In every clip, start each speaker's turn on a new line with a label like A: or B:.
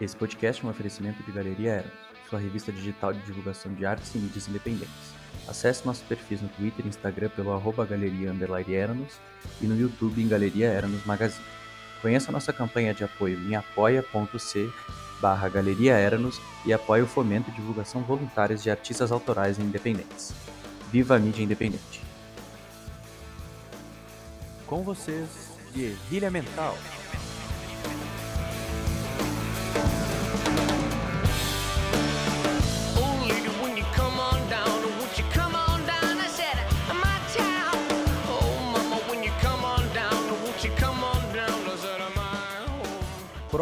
A: Esse podcast é um oferecimento de Galeria Eros, sua revista digital de divulgação de artes e mídias independentes. Acesse nossos perfis no Twitter e Instagram pelo arroba galeria Eranos e no YouTube em Galeria Eranos Magazine. Conheça nossa campanha de apoio em apoia.c barra Galeria Eranos e apoie o fomento e divulgação voluntárias de artistas autorais e independentes. Viva a mídia independente! Com vocês, Guerrilha Mental.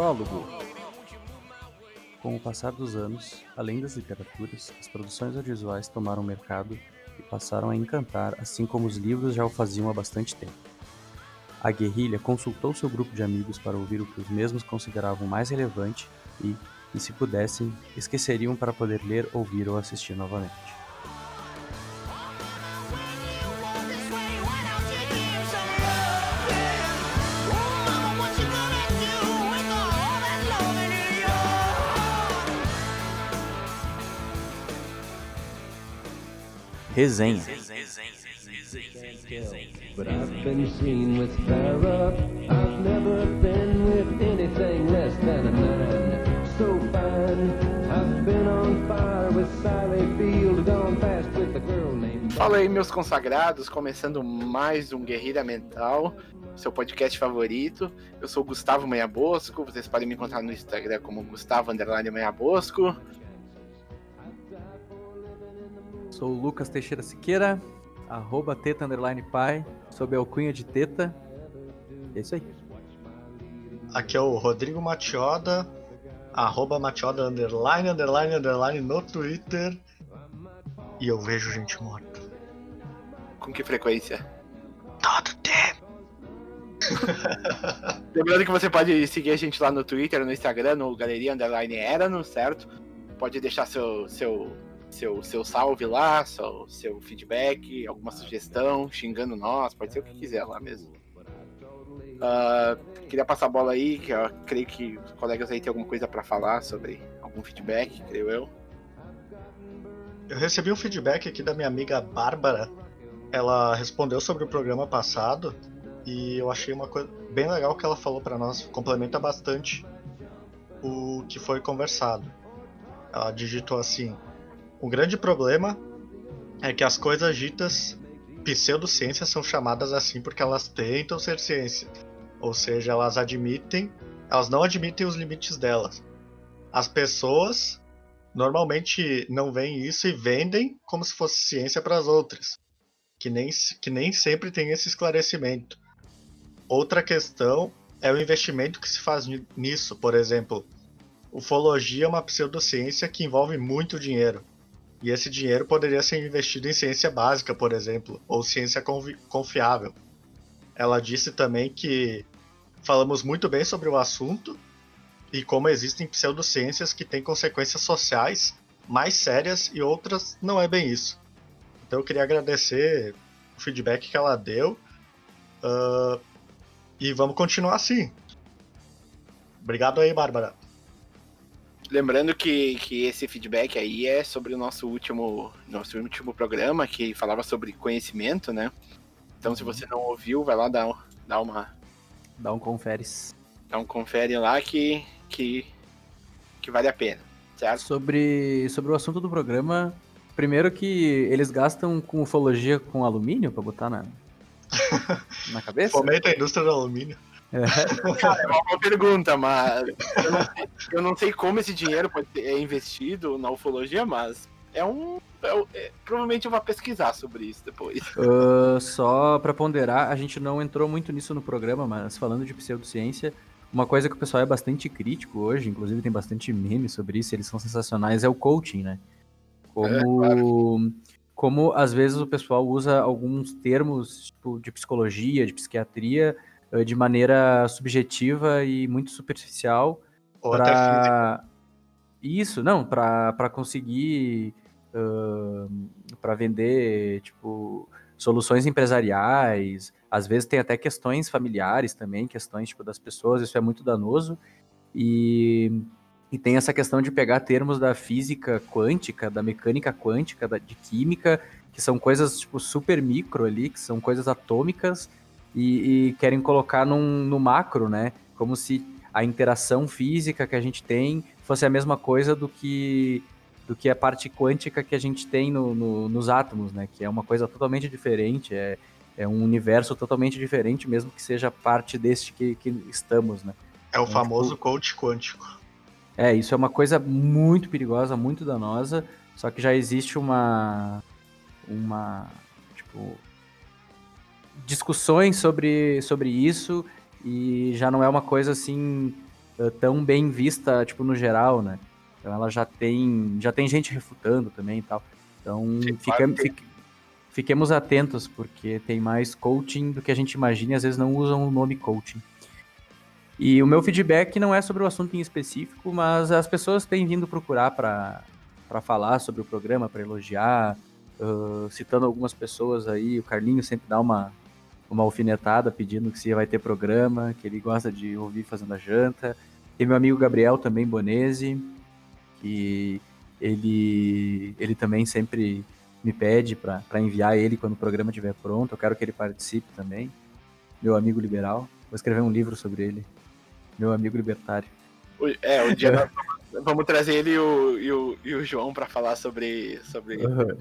A: Prólogo. Com o passar dos anos, além das literaturas, as produções audiovisuais tomaram o mercado e passaram a encantar, assim como os livros já o faziam há bastante tempo. A guerrilha consultou seu grupo de amigos para ouvir o que os mesmos consideravam mais relevante e, e se pudessem, esqueceriam para poder ler, ouvir ou assistir novamente. Resenha. Fala aí, meus consagrados, começando mais um Guerrilha Mental, seu podcast favorito. Eu sou Gustavo Meia Bosco, vocês podem me encontrar no Instagram como Gustavo Underline Meia Bosco. Sou o Lucas Teixeira Siqueira, arroba teta underline pai, sob a alcunha de teta. É isso aí.
B: Aqui é o Rodrigo Matioda, arroba Matioda underline underline underline no Twitter. E eu vejo gente morta.
C: Com que frequência?
B: Todo tempo.
C: Lembrando que você pode seguir a gente lá no Twitter, no Instagram, no Galeria Underline Erano, certo? Pode deixar seu, seu seu, seu salve lá, seu, seu feedback, alguma sugestão, xingando nós, pode ser o que quiser lá mesmo. Uh, queria passar a bola aí, que eu creio que os colegas aí têm alguma coisa para falar sobre algum feedback, creio eu.
B: Eu recebi um feedback aqui da minha amiga Bárbara. Ela respondeu sobre o programa passado e eu achei uma coisa bem legal que ela falou para nós, complementa bastante o que foi conversado. Ela digitou assim: o grande problema é que as coisas ditas pseudociências são chamadas assim porque elas tentam ser ciência. Ou seja, elas admitem, elas não admitem os limites delas. As pessoas normalmente não veem isso e vendem como se fosse ciência para as outras, que nem, que nem sempre tem esse esclarecimento. Outra questão é o investimento que se faz nisso, por exemplo. Ufologia é uma pseudociência que envolve muito dinheiro. E esse dinheiro poderia ser investido em ciência básica, por exemplo, ou ciência confiável. Ela disse também que falamos muito bem sobre o assunto e como existem pseudociências que têm consequências sociais mais sérias e outras não é bem isso. Então eu queria agradecer o feedback que ela deu uh, e vamos continuar assim. Obrigado aí, Bárbara.
C: Lembrando que, que esse feedback aí é sobre o nosso último, nosso último programa, que falava sobre conhecimento, né? Então, se você não ouviu, vai lá dar, dar uma.
A: Dá um confere.
C: Dá um confere lá que, que, que vale a pena, certo?
A: Sobre, sobre o assunto do programa, primeiro que eles gastam com ufologia com alumínio para botar na, na cabeça?
B: Fomenta a indústria do alumínio.
C: É. Cara, é uma boa pergunta, mas eu não, sei, eu não sei como esse dinheiro pode ser é investido na ufologia, mas é um. É, é, provavelmente eu vou pesquisar sobre isso depois.
A: Uh, só para ponderar, a gente não entrou muito nisso no programa, mas falando de pseudociência, uma coisa que o pessoal é bastante crítico hoje, inclusive tem bastante meme sobre isso, eles são sensacionais, é o coaching, né? Como, é, claro. como às vezes o pessoal usa alguns termos tipo, de psicologia, de psiquiatria de maneira subjetiva e muito superficial para isso não para conseguir uh, para vender tipo soluções empresariais. Às vezes tem até questões familiares também questões tipo das pessoas isso é muito danoso. E E tem essa questão de pegar termos da física quântica, da mecânica quântica, da, de química, que são coisas tipo super micro ali, que são coisas atômicas, e, e querem colocar num, no macro, né? Como se a interação física que a gente tem fosse a mesma coisa do que do que a parte quântica que a gente tem no, no, nos átomos, né? Que é uma coisa totalmente diferente, é, é um universo totalmente diferente, mesmo que seja parte deste que, que estamos, né?
B: É o então, famoso tipo, coach quântico.
A: É, isso é uma coisa muito perigosa, muito danosa, só que já existe uma uma tipo discussões sobre, sobre isso e já não é uma coisa assim eh, tão bem vista, tipo, no geral, né? Então ela já tem, já tem gente refutando também e tal. Então Sim, fica, fique, fiquemos atentos, porque tem mais coaching do que a gente imagina e às vezes não usam o nome coaching. E o meu feedback não é sobre o assunto em específico, mas as pessoas têm vindo procurar para falar sobre o programa, para elogiar, uh, citando algumas pessoas aí. O Carlinho sempre dá uma, uma alfinetada pedindo que se vai ter programa, que ele gosta de ouvir fazendo a janta. Tem meu amigo Gabriel também, Bonese, que ele, ele também sempre me pede para enviar ele quando o programa estiver pronto. Eu quero que ele participe também. Meu amigo liberal. Vou escrever um livro sobre ele. Meu amigo libertário.
C: É, um dia nós vamos trazer ele e o, e o, e o João para falar sobre. sobre... Uhum.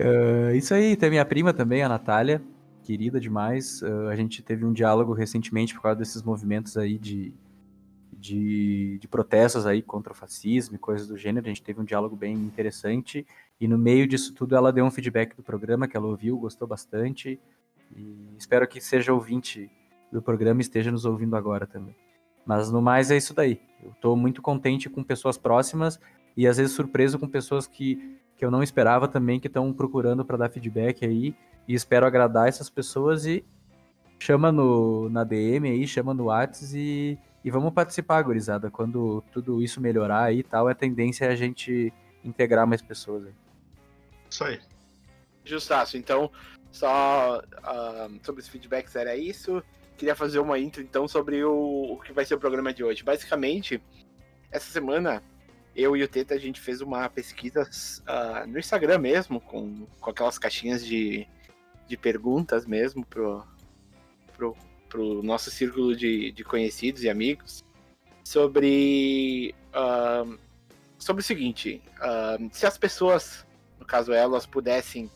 A: uh, isso aí, tem minha prima também, a Natália querida demais. Uh, a gente teve um diálogo recentemente por causa desses movimentos aí de, de, de, protestos aí contra o fascismo e coisas do gênero. A gente teve um diálogo bem interessante e no meio disso tudo ela deu um feedback do programa que ela ouviu, gostou bastante e espero que seja ouvinte do programa e esteja nos ouvindo agora também. Mas no mais é isso daí. Eu estou muito contente com pessoas próximas e às vezes surpreso com pessoas que, que eu não esperava também que estão procurando para dar feedback aí e espero agradar essas pessoas e chama no, na DM aí, chama no Whats e, e vamos participar, gurizada. Quando tudo isso melhorar aí e tal, a tendência é a gente integrar mais pessoas aí.
B: Isso aí.
C: Justaço. Então, só uh, sobre os feedbacks era isso. Queria fazer uma intro então sobre o, o que vai ser o programa de hoje. Basicamente, essa semana eu e o Teta a gente fez uma pesquisa uh, no Instagram mesmo, com, com aquelas caixinhas de, de perguntas mesmo pro, pro, pro nosso círculo de, de conhecidos e amigos sobre, uh, sobre o seguinte: uh, se as pessoas, no caso elas, pudessem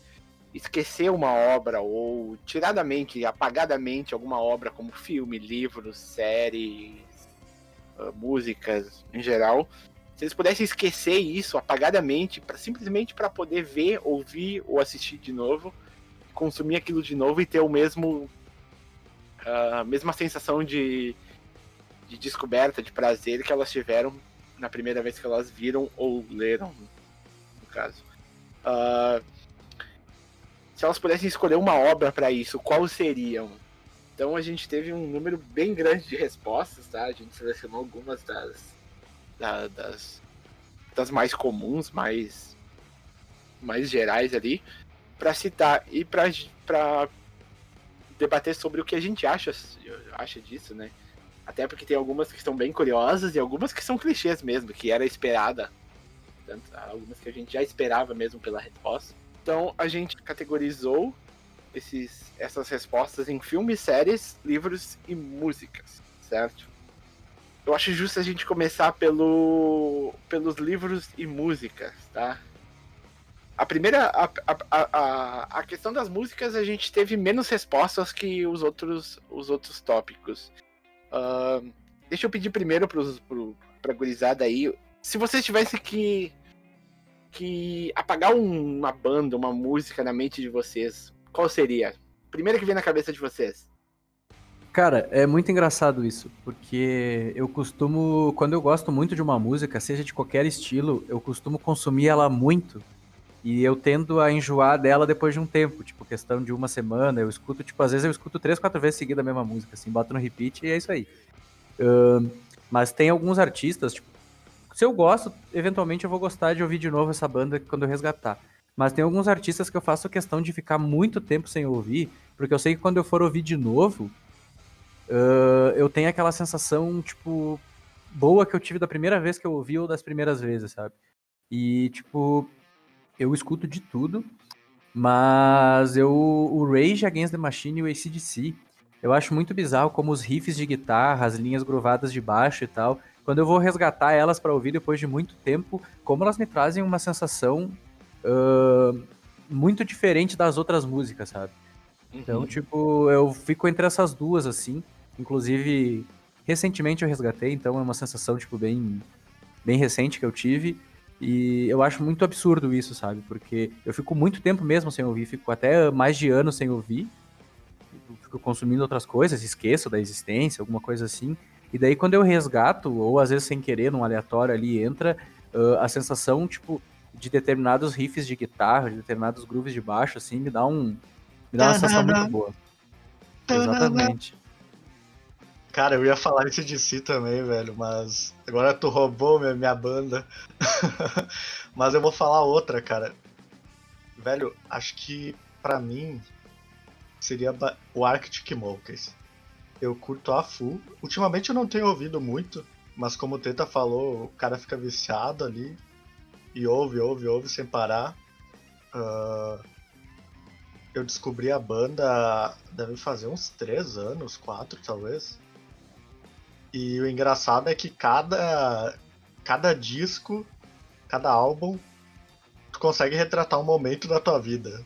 C: esquecer uma obra ou tirar da mente, apagar da mente alguma obra como filme, livros, séries, uh, músicas em geral, se eles pudessem esquecer isso apagadamente, para simplesmente para poder ver, ouvir ou assistir de novo, consumir aquilo de novo e ter o mesmo a mesma sensação de, de descoberta, de prazer que elas tiveram na primeira vez que elas viram ou leram, no caso. Uh, se elas pudessem escolher uma obra para isso, qual seriam? Então a gente teve um número bem grande de respostas, tá? A gente selecionou algumas das, da, das, das mais comuns, mais, mais gerais ali para citar e para debater sobre o que a gente acha, acha disso, né? Até porque tem algumas que estão bem curiosas e algumas que são clichês mesmo, que era esperada. Tanto, algumas que a gente já esperava mesmo pela resposta. Então a gente categorizou esses, essas respostas em filmes, séries, livros e músicas, certo? Eu acho justo a gente começar pelo, pelos livros e músicas, tá? A primeira. A, a, a, a questão das músicas a gente teve menos respostas que os outros, os outros tópicos. Uh, deixa eu pedir primeiro pros, pro, pra gurizada aí. Se vocês tivessem que. que apagar uma banda, uma música na mente de vocês, qual seria? Primeira que vem na cabeça de vocês.
A: Cara, é muito engraçado isso, porque eu costumo, quando eu gosto muito de uma música, seja de qualquer estilo, eu costumo consumir ela muito e eu tendo a enjoar dela depois de um tempo, tipo, questão de uma semana, eu escuto, tipo, às vezes eu escuto três, quatro vezes seguida a mesma música, assim, boto no repeat e é isso aí. Uh, mas tem alguns artistas, tipo, se eu gosto, eventualmente eu vou gostar de ouvir de novo essa banda quando eu resgatar. Mas tem alguns artistas que eu faço questão de ficar muito tempo sem ouvir, porque eu sei que quando eu for ouvir de novo, uh, eu tenho aquela sensação, tipo, boa que eu tive da primeira vez que eu ouvi ou das primeiras vezes, sabe? E, tipo, eu escuto de tudo, mas eu o Rage Against the Machine e o ACDC, eu acho muito bizarro como os riffs de guitarra, as linhas grovadas de baixo e tal, quando eu vou resgatar elas para ouvir depois de muito tempo, como elas me trazem uma sensação uh, muito diferente das outras músicas, sabe? Então, uhum. tipo, eu fico entre essas duas, assim. Inclusive, recentemente eu resgatei, então é uma sensação, tipo, bem, bem recente que eu tive. E eu acho muito absurdo isso, sabe? Porque eu fico muito tempo mesmo sem ouvir, fico até mais de anos sem ouvir. Fico consumindo outras coisas, esqueço da existência, alguma coisa assim. E daí quando eu resgato, ou às vezes sem querer, num aleatório ali, entra uh, a sensação, tipo, de determinados riffs de guitarra, de determinados grooves de baixo, assim, me dá um. Me dá uma sensação muito boa. Exatamente.
B: Cara, eu ia falar isso de si também, velho, mas agora tu roubou minha, minha banda. mas eu vou falar outra, cara. Velho, acho que para mim seria o Arctic Monkeys. Eu curto a full. Ultimamente eu não tenho ouvido muito, mas como o Teta falou, o cara fica viciado ali e ouve, ouve, ouve sem parar. Uh, eu descobri a banda deve fazer uns três anos, quatro talvez. E o engraçado é que cada, cada disco, cada álbum, tu consegue retratar um momento da tua vida.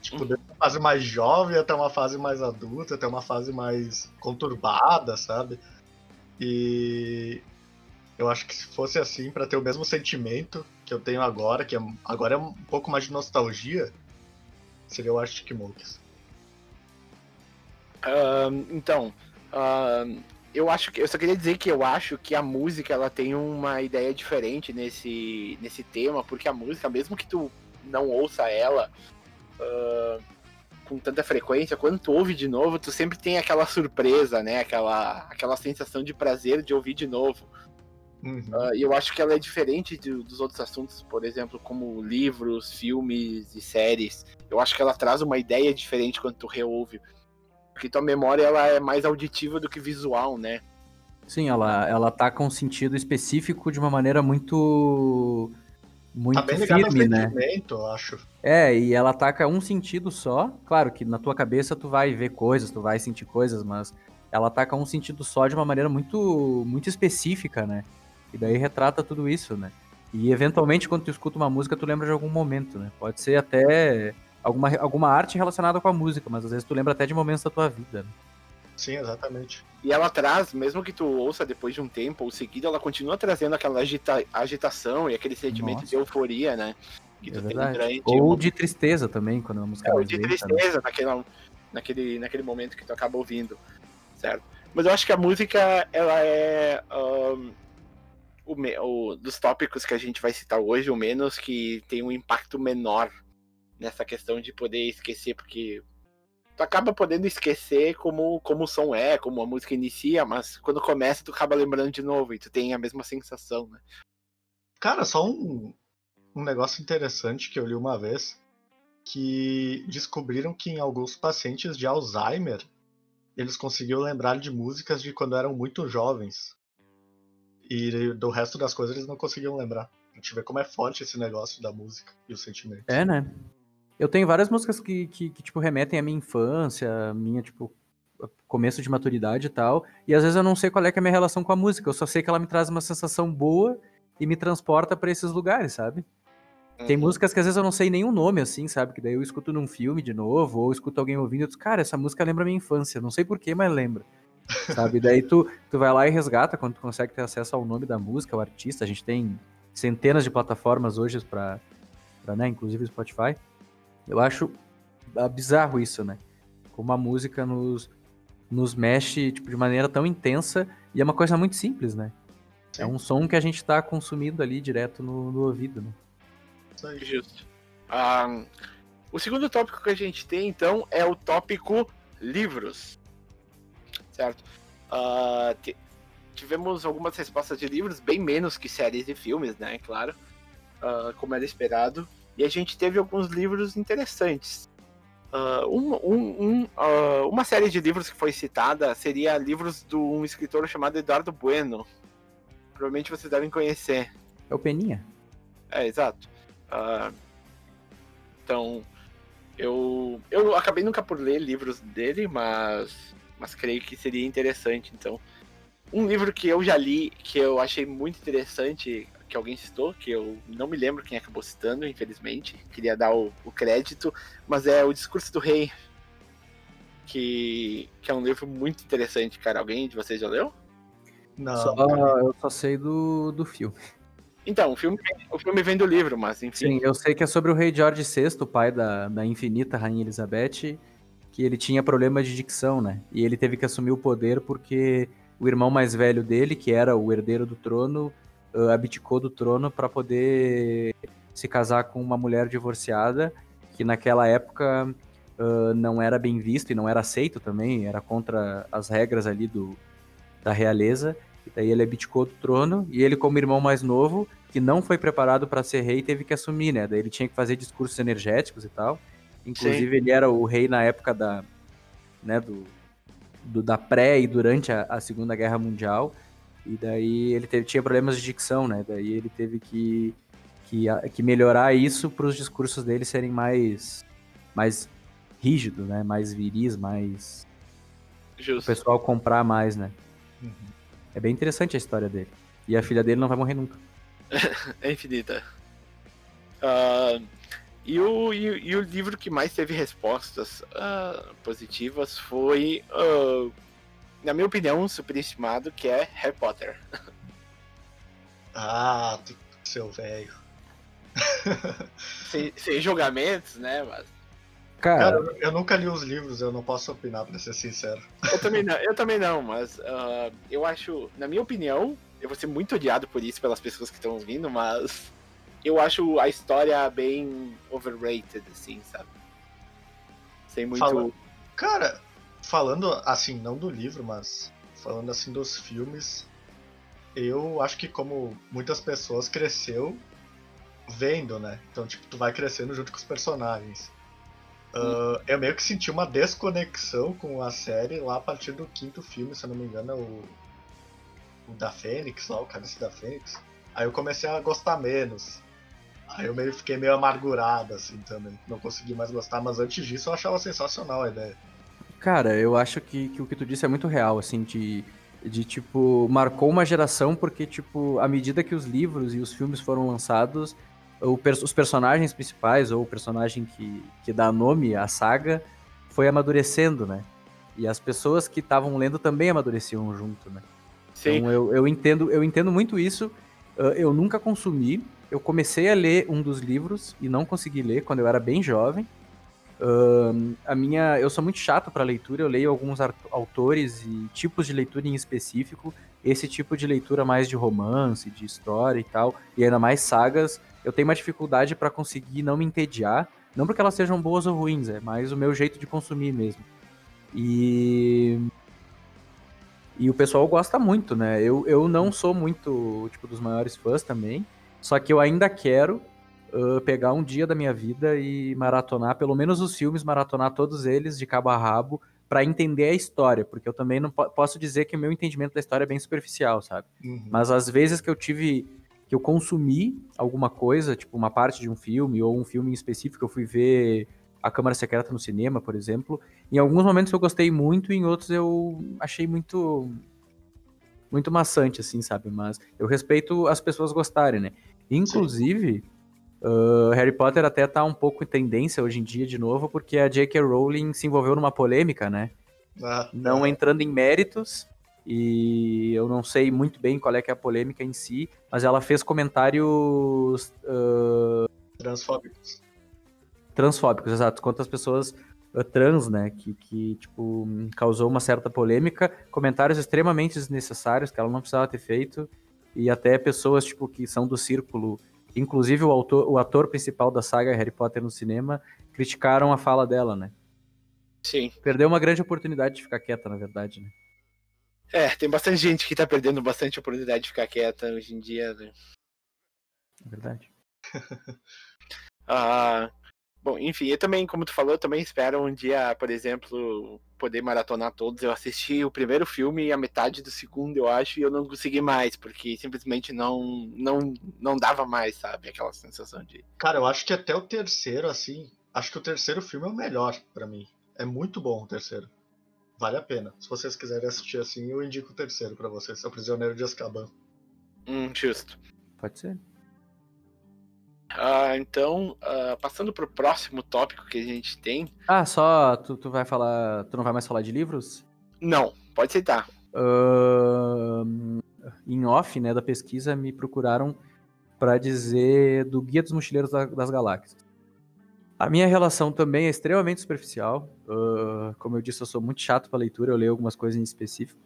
B: Tipo, uhum. uma fase mais jovem até uma fase mais adulta, até uma fase mais conturbada, sabe? E eu acho que se fosse assim, para ter o mesmo sentimento que eu tenho agora, que é, agora é um pouco mais de nostalgia, seria o Arctic Monkeys.
C: Uh, então, uh, eu acho que eu só queria dizer que eu acho que a música ela tem uma ideia diferente nesse nesse tema, porque a música, mesmo que tu não ouça ela uh, com tanta frequência, quando tu ouve de novo, tu sempre tem aquela surpresa, né? Aquela aquela sensação de prazer de ouvir de novo. Uhum. Uh, e eu acho que ela é diferente de, dos outros assuntos, por exemplo, como livros, filmes e séries. Eu acho que ela traz uma ideia diferente quando tu reouve. Porque tua memória ela é mais auditiva do que visual, né?
A: Sim, ela, ela tá com um sentido específico de uma maneira muito muito tá bem firme, né?
B: Eu acho.
A: É, e ela ataca um sentido só. Claro que na tua cabeça tu vai ver coisas, tu vai sentir coisas, mas ela ataca um sentido só de uma maneira muito muito específica, né? E daí retrata tudo isso, né? E eventualmente quando tu escuta uma música, tu lembra de algum momento, né? Pode ser até alguma, alguma arte relacionada com a música, mas às vezes tu lembra até de momentos da tua vida. Né?
B: Sim, exatamente.
C: E ela traz, mesmo que tu ouça depois de um tempo ou seguido, ela continua trazendo aquela agita agitação e aquele sentimento Nossa. de euforia, né?
A: Que tu é tem durante Ou uma... de tristeza também, quando a música é,
C: Ou de né? tristeza, né? naquele, naquele, naquele momento que tu acaba ouvindo, certo? Mas eu acho que a música, ela é um, o, o, dos tópicos que a gente vai citar hoje, o menos que tem um impacto menor nessa questão de poder esquecer, porque tu acaba podendo esquecer como, como o som é, como a música inicia, mas quando começa tu acaba lembrando de novo e tu tem a mesma sensação, né?
B: Cara, só um, um negócio interessante que eu li uma vez, que descobriram que em alguns pacientes de Alzheimer, eles conseguiam lembrar de músicas de quando eram muito jovens. E do resto das coisas eles não conseguiam lembrar. A gente vê como é forte esse negócio da música e o sentimento.
A: É, né? Eu tenho várias músicas que, que, que, tipo, remetem à minha infância, minha, tipo, começo de maturidade e tal. E às vezes eu não sei qual é, é a minha relação com a música. Eu só sei que ela me traz uma sensação boa e me transporta para esses lugares, sabe? Uhum. Tem músicas que às vezes eu não sei nenhum nome, assim, sabe? Que daí eu escuto num filme de novo, ou escuto alguém ouvindo e eu digo, cara, essa música lembra minha infância. Não sei porquê, mas lembra. sabe? Daí tu, tu vai lá e resgata quando tu consegue ter acesso ao nome da música, ao artista. A gente tem centenas de plataformas hoje para, né, inclusive o Spotify. Eu acho bizarro isso, né? Como a música nos, nos mexe tipo, de maneira tão intensa e é uma coisa muito simples, né? É Sim. É um som que a gente está consumindo ali direto no, no ouvido, né?
C: Justo. Um, o segundo tópico que a gente tem, então, é o tópico livros. Certo? Uh, tivemos algumas respostas de livros, bem menos que séries e filmes, né? Claro. Como era esperado. E a gente teve alguns livros interessantes. Uh, um, um, uh, uma série de livros que foi citada seria livros de um escritor chamado Eduardo Bueno, provavelmente vocês devem conhecer.
A: É o Peninha.
C: É, exato. Uh, então, eu, eu acabei nunca por ler livros dele, mas, mas creio que seria interessante. Então, um livro que eu já li, que eu achei muito interessante, que alguém citou, que eu não me lembro quem acabou citando, infelizmente. Queria dar o, o crédito, mas é O Discurso do Rei, que, que é um livro muito interessante, cara. Alguém de vocês já leu?
B: Não.
A: Só, eu só sei do, do filme.
C: Então, o filme, o filme vem do livro, mas enfim.
A: Sim, eu sei que é sobre o rei George VI, o pai da, da infinita rainha Elizabeth, que ele tinha problema de dicção, né? E ele teve que assumir o poder porque o irmão mais velho dele, que era o herdeiro do trono, uh, abdicou do trono para poder se casar com uma mulher divorciada, que naquela época uh, não era bem visto e não era aceito também, era contra as regras ali do, da realeza. E daí ele abdicou do trono e ele, como irmão mais novo, que não foi preparado para ser rei, teve que assumir, né? Daí ele tinha que fazer discursos energéticos e tal. Inclusive, Sim. ele era o rei na época da, né, do, do da pré e durante a, a, Segunda Guerra Mundial. E daí ele teve, tinha problemas de dicção, né? Daí ele teve que, que, que melhorar isso para os discursos dele serem mais, mais rígidos, né? Mais viris, mais.
C: Justo.
A: O pessoal comprar mais, né? Uhum. É bem interessante a história dele. E a filha dele não vai morrer nunca.
C: é infinita. Uh, e, o, e, e, o livro que mais teve respostas uh, positivas foi, uh, na minha opinião, superestimado, que é Harry Potter.
B: Ah, seu velho.
C: sem, sem julgamentos, né? Mas
B: Cara, Cara, eu nunca li os livros, eu não posso opinar, pra ser sincero.
C: Eu também não, eu também não mas uh, eu acho, na minha opinião, eu vou ser muito odiado por isso pelas pessoas que estão ouvindo, mas eu acho a história bem overrated, assim, sabe? Sem muito. Fala...
B: Cara, falando assim, não do livro, mas falando assim dos filmes, eu acho que como muitas pessoas cresceu vendo, né? Então, tipo, tu vai crescendo junto com os personagens. Uh, eu meio que senti uma desconexão com a série lá a partir do quinto filme, se eu não me engano, é o, o da Fênix, lá, o Cálice da Fênix. Aí eu comecei a gostar menos. Aí eu meio, fiquei meio amargurado, assim, também. Não consegui mais gostar, mas antes disso eu achava sensacional a ideia.
A: Cara, eu acho que, que o que tu disse é muito real, assim, de, de, tipo, marcou uma geração porque, tipo, à medida que os livros e os filmes foram lançados, os personagens principais, ou o personagem que, que dá nome à saga, foi amadurecendo, né? E as pessoas que estavam lendo também amadureciam junto, né? Sim. Então eu, eu, entendo, eu entendo muito isso. Eu nunca consumi. Eu comecei a ler um dos livros e não consegui ler quando eu era bem jovem. Uh, a minha, eu sou muito chato para leitura. Eu leio alguns autores e tipos de leitura em específico. Esse tipo de leitura mais de romance, de história e tal, e ainda mais sagas, eu tenho uma dificuldade para conseguir não me entediar. Não porque elas sejam boas ou ruins, é mais o meu jeito de consumir mesmo. E. E o pessoal gosta muito, né? Eu, eu não sou muito, tipo, dos maiores fãs também. Só que eu ainda quero uh, pegar um dia da minha vida e maratonar, pelo menos os filmes, maratonar todos eles de cabo a rabo, para entender a história, porque eu também não po posso dizer que o meu entendimento da história é bem superficial, sabe? Uhum. Mas às vezes que eu tive que eu consumi alguma coisa, tipo uma parte de um filme ou um filme em específico, eu fui ver A Câmara Secreta no cinema, por exemplo. Em alguns momentos eu gostei muito, em outros eu achei muito muito maçante, assim, sabe? Mas eu respeito as pessoas gostarem, né? Inclusive, uh, Harry Potter até tá um pouco em tendência hoje em dia de novo, porque a J.K. Rowling se envolveu numa polêmica, né? Ah, Não é. entrando em méritos, e eu não sei muito bem qual é que é a polêmica em si, mas ela fez comentários uh...
B: transfóbicos.
A: Transfóbicos, exato. Quantas pessoas uh, trans, né, que, que tipo causou uma certa polêmica, comentários extremamente desnecessários que ela não precisava ter feito e até pessoas tipo que são do círculo, inclusive o autor, o ator principal da saga Harry Potter no cinema, criticaram a fala dela, né?
C: Sim.
A: Perdeu uma grande oportunidade de ficar quieta, na verdade, né?
C: É, tem bastante gente que tá perdendo bastante oportunidade de ficar quieta hoje em dia, né?
A: É verdade.
C: ah, Bom, enfim, eu também, como tu falou, eu também espero um dia, por exemplo, poder maratonar todos. Eu assisti o primeiro filme e a metade do segundo, eu acho, e eu não consegui mais, porque simplesmente não não, não dava mais, sabe? Aquela sensação de.
B: Cara, eu acho que até o terceiro, assim. Acho que o terceiro filme é o melhor para mim. É muito bom o terceiro. Vale a pena. Se vocês quiserem assistir assim, eu indico o terceiro para vocês. É o Prisioneiro de Azkaban.
C: Hum, justo.
A: Pode ser.
C: Uh, então, uh, passando pro próximo tópico que a gente tem.
A: Ah, só tu, tu vai falar. Tu não vai mais falar de livros?
C: Não, pode citar.
A: Uh, em off, né, da pesquisa, me procuraram para dizer do Guia dos Mochileiros da, das Galáxias. A minha relação também é extremamente superficial. como eu disse, eu sou muito chato para leitura, eu leio algumas coisas em específico.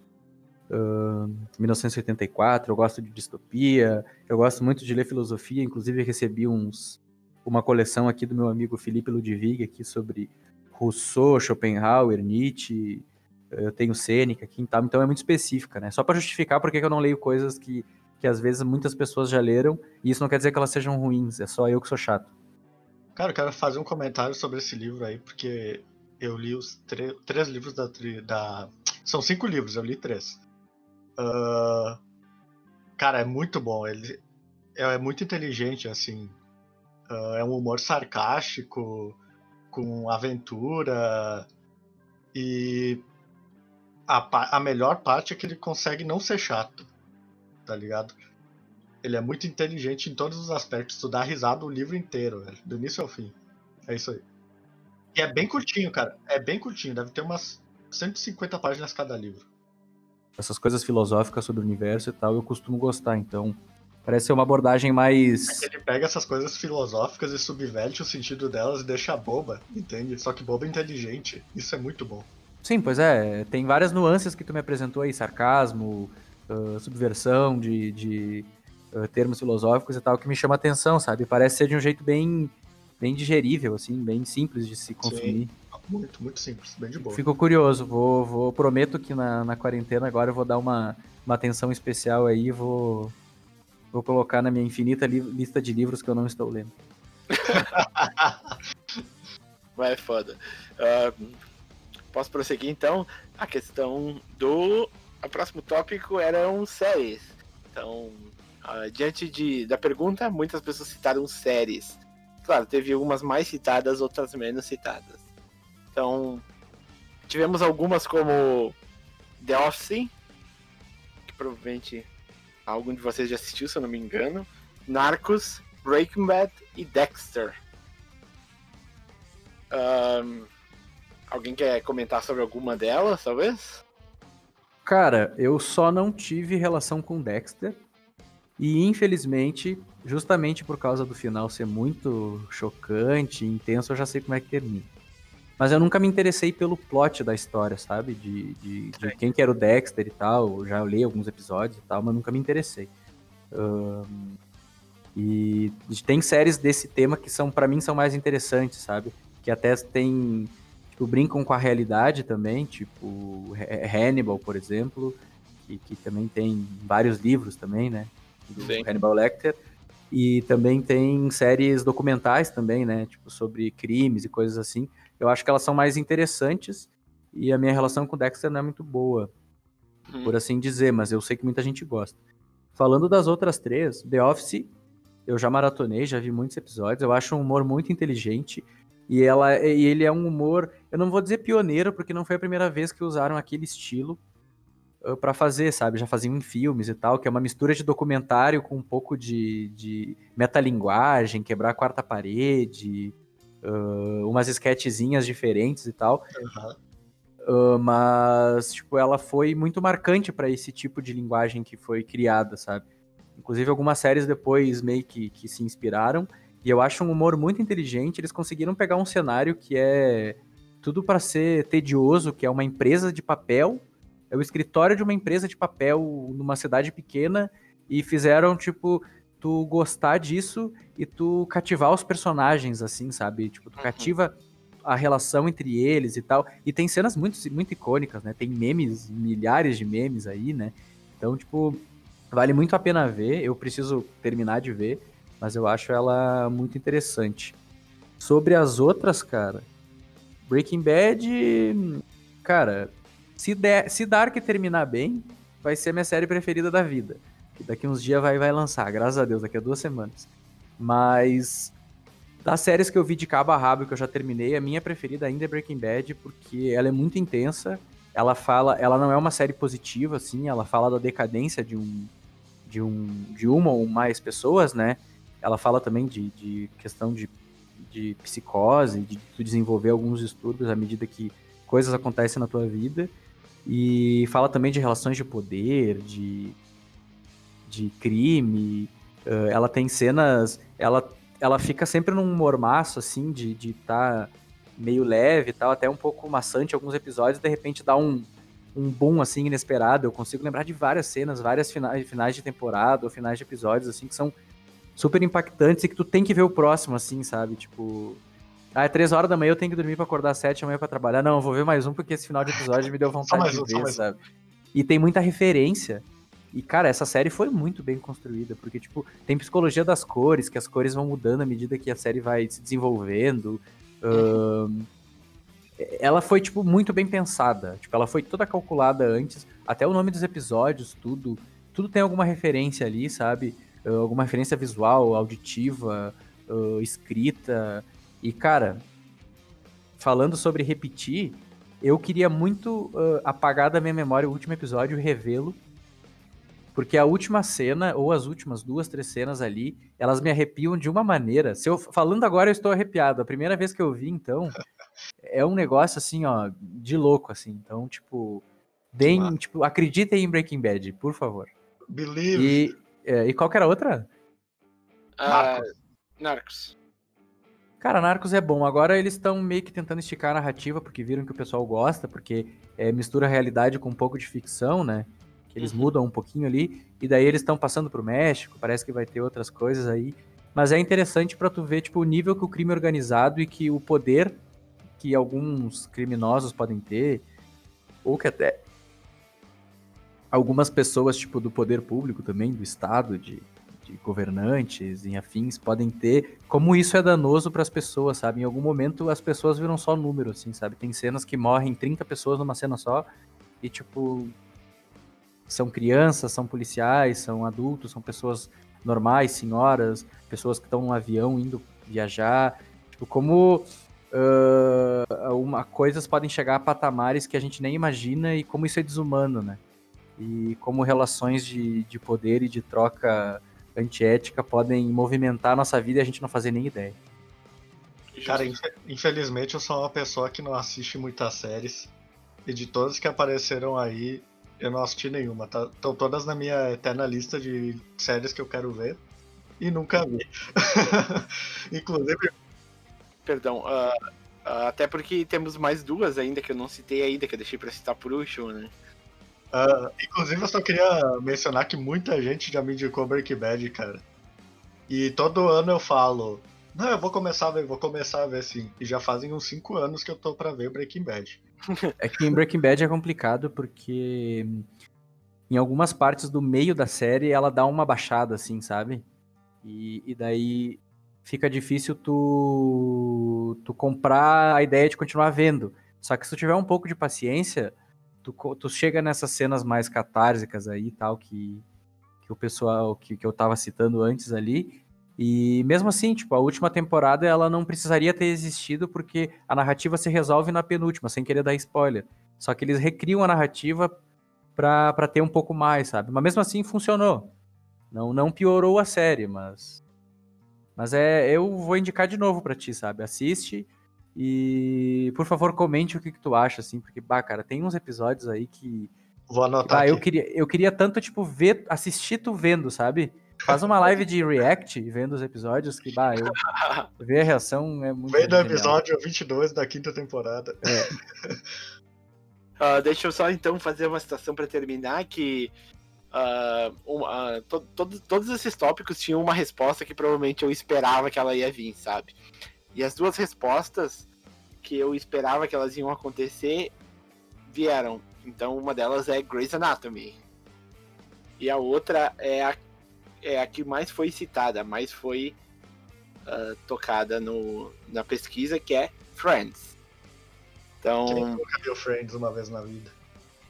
A: 1984, eu gosto de distopia, eu gosto muito de ler filosofia, inclusive recebi uns uma coleção aqui do meu amigo Felipe Ludwig aqui sobre Rousseau, Schopenhauer, Nietzsche, eu tenho Sêneca aqui e tal, então é muito específica, né? Só para justificar porque eu não leio coisas que, que às vezes muitas pessoas já leram, e isso não quer dizer que elas sejam ruins, é só eu que sou chato.
B: Cara, eu quero fazer um comentário sobre esse livro aí, porque eu li os três livros da, da. São cinco livros, eu li três. Uh, cara, é muito bom. Ele é, é muito inteligente, assim. Uh, é um humor sarcástico, com aventura. E a, a melhor parte é que ele consegue não ser chato, tá ligado? Ele é muito inteligente em todos os aspectos. Tu dá risada o livro inteiro, velho, do início ao fim. É isso aí. E é bem curtinho, cara. É bem curtinho. Deve ter umas 150 páginas cada livro
A: essas coisas filosóficas sobre o universo e tal, eu costumo gostar. Então, parece ser uma abordagem mais.
B: É ele pega essas coisas filosóficas e subverte o sentido delas e deixa boba, entende? Só que boba inteligente. Isso é muito bom.
A: Sim, pois é. Tem várias nuances que tu me apresentou aí: sarcasmo, uh, subversão de, de uh, termos filosóficos e tal, que me chama atenção, sabe? Parece ser de um jeito bem, bem digerível, assim, bem simples de se consumir. Sim.
B: Muito, muito simples, bem de boa.
A: Fico curioso, vou, vou prometo que na, na quarentena agora eu vou dar uma, uma atenção especial aí, vou, vou colocar na minha infinita li lista de livros que eu não estou lendo.
C: Vai, foda. Uh, posso prosseguir então? A questão do. O próximo tópico eram séries. Então, uh, diante de, da pergunta, muitas pessoas citaram séries. Claro, teve algumas mais citadas, outras menos citadas. Então, tivemos algumas como The Office, que provavelmente algum de vocês já assistiu, se eu não me engano. Narcos, Breaking Bad e Dexter. Um, alguém quer comentar sobre alguma delas, talvez?
A: Cara, eu só não tive relação com Dexter. E infelizmente, justamente por causa do final ser muito chocante, intenso, eu já sei como é que termina. Mas eu nunca me interessei pelo plot da história, sabe? De, de, de quem que era o Dexter e tal. Eu já li alguns episódios e tal, mas nunca me interessei. Um, e tem séries desse tema que são, para mim, são mais interessantes, sabe? Que até tem. Tipo, brincam com a realidade também, tipo Hannibal, por exemplo, que, que também tem vários livros também, né? Do Sim. Hannibal Lecter. E também tem séries documentais também, né? Tipo, sobre crimes e coisas assim. Eu acho que elas são mais interessantes e a minha relação com o Dexter não é muito boa, hum. por assim dizer, mas eu sei que muita gente gosta. Falando das outras três, The Office, eu já maratonei, já vi muitos episódios, eu acho um humor muito inteligente e, ela, e ele é um humor, eu não vou dizer pioneiro, porque não foi a primeira vez que usaram aquele estilo para fazer, sabe? Já faziam em filmes e tal, que é uma mistura de documentário com um pouco de, de metalinguagem, quebrar a quarta parede, uh, umas sketchzinhas diferentes e tal. Uhum. Uh, mas, tipo, ela foi muito marcante para esse tipo de linguagem que foi criada, sabe? Inclusive, algumas séries depois meio que, que se inspiraram. E eu acho um humor muito inteligente. Eles conseguiram pegar um cenário que é tudo para ser tedioso, que é uma empresa de papel. É o escritório de uma empresa de papel numa cidade pequena. E fizeram, tipo, tu gostar disso e tu cativar os personagens, assim, sabe? Tipo, tu uhum. cativa a relação entre eles e tal. E tem cenas muito, muito icônicas, né? Tem memes, milhares de memes aí, né? Então, tipo, vale muito a pena ver. Eu preciso terminar de ver, mas eu acho ela muito interessante. Sobre as outras, cara, Breaking Bad, cara, se, der, se Dark terminar bem, vai ser minha série preferida da vida. Que daqui uns dias vai, vai lançar, graças a Deus, daqui a duas semanas. Mas das séries que eu vi de cabo a rabo que eu já terminei, a minha preferida ainda é Breaking Bad, porque ela é muito intensa. Ela fala, ela não é uma série positiva, assim, ela fala da decadência de um, de um, de uma ou mais pessoas, né? Ela fala também de, de questão de de psicose, de tu desenvolver alguns distúrbios à medida que coisas acontecem na tua vida. E fala também de relações de poder, de, de crime. Uh, ela tem cenas. Ela, ela fica sempre num mormaço, assim, de estar de tá meio leve e tal, até um pouco maçante alguns episódios, de repente dá um, um boom, assim, inesperado. Eu consigo lembrar de várias cenas, várias finais, finais de temporada ou finais de episódios, assim, que são super impactantes e que tu tem que ver o próximo, assim, sabe? Tipo. Ah, é três horas da manhã, eu tenho que dormir pra acordar às sete amanhã pra trabalhar. Não, eu vou ver mais um porque esse final de episódio me deu vontade de ver, sabe? E tem muita referência. E, cara, essa série foi muito bem construída, porque, tipo, tem psicologia das cores, que as cores vão mudando à medida que a série vai se desenvolvendo. Ela foi, tipo, muito bem pensada. Tipo, ela foi toda calculada antes. Até o nome dos episódios, tudo. Tudo tem alguma referência ali, sabe? uh, alguma referência visual, auditiva, uh, escrita. E, cara, falando sobre repetir, eu queria muito uh, apagar da minha memória o último episódio e revê-lo. Porque a última cena, ou as últimas duas, três cenas ali, elas me arrepiam de uma maneira. Se eu falando agora, eu estou arrepiado. A primeira vez que eu vi, então, é um negócio assim, ó, de louco, assim. Então, tipo, deem, tipo, acreditem em Breaking Bad, por favor.
B: Believe.
A: E, é, e qual que era a outra?
C: Uh, Narcos. Narcos.
A: Cara, Narcos é bom. Agora eles estão meio que tentando esticar a narrativa, porque viram que o pessoal gosta, porque é, mistura realidade com um pouco de ficção, né? Que eles uhum. mudam um pouquinho ali. E daí eles estão passando pro México, parece que vai ter outras coisas aí. Mas é interessante para tu ver, tipo, o nível que o crime é organizado e que o poder que alguns criminosos podem ter, ou que até algumas pessoas, tipo, do poder público também, do Estado, de, governantes e afins, podem ter, como isso é danoso para as pessoas, sabe? Em algum momento as pessoas viram só número, assim, sabe? Tem cenas que morrem 30 pessoas numa cena só e, tipo, são crianças, são policiais, são adultos, são pessoas normais, senhoras, pessoas que estão num avião indo viajar. Tipo, como uh, uma, coisas podem chegar a patamares que a gente nem imagina e como isso é desumano, né? e como relações de, de poder e de troca antiética podem movimentar a nossa vida e a gente não fazer nem ideia.
B: Cara, infelizmente eu sou uma pessoa que não assiste muitas séries. E de todas que apareceram aí, eu não assisti nenhuma. Estão tá? todas na minha eterna lista de séries que eu quero ver. E nunca vi. Inclusive.
C: Perdão, uh, uh, até porque temos mais duas ainda que eu não citei ainda, que eu deixei pra citar por último, né?
B: Uh, inclusive, eu só queria mencionar que muita gente já me indicou Breaking Bad, cara. E todo ano eu falo, não, eu vou começar a ver, vou começar a ver sim. E já fazem uns 5 anos que eu tô pra ver Breaking Bad.
A: É que em Breaking Bad é complicado porque em algumas partes do meio da série ela dá uma baixada, assim, sabe? E, e daí fica difícil tu, tu comprar a ideia de continuar vendo. Só que se tu tiver um pouco de paciência, tu, tu chega nessas cenas mais catársicas aí e tal, que, que o pessoal, que, que eu tava citando antes ali, e mesmo assim, tipo, a última temporada ela não precisaria ter existido porque a narrativa se resolve na penúltima, sem querer dar spoiler. Só que eles recriam a narrativa pra, pra ter um pouco mais, sabe? Mas mesmo assim funcionou. Não, não piorou a série, mas. Mas é. Eu vou indicar de novo pra ti, sabe? Assiste e, por favor, comente o que, que tu acha, assim, porque, bah, cara, tem uns episódios aí que.
B: Vou anotar.
A: Ah, eu queria, eu queria tanto, tipo, ver, assistir tu vendo, sabe? Faz uma live de react vendo os episódios, que, bah, eu ver a reação é muito.
B: Vendo o episódio 22 da quinta temporada.
C: É. uh, deixa eu só então fazer uma citação para terminar que. Uh, uh, to, to, todos esses tópicos tinham uma resposta que provavelmente eu esperava que ela ia vir, sabe? E as duas respostas que eu esperava que elas iam acontecer vieram. Então uma delas é Grey's Anatomy. E a outra é a, é a que mais foi citada, mais foi uh, tocada no, na pesquisa, que é Friends. Então.
B: Quem nunca viu Friends uma vez na vida?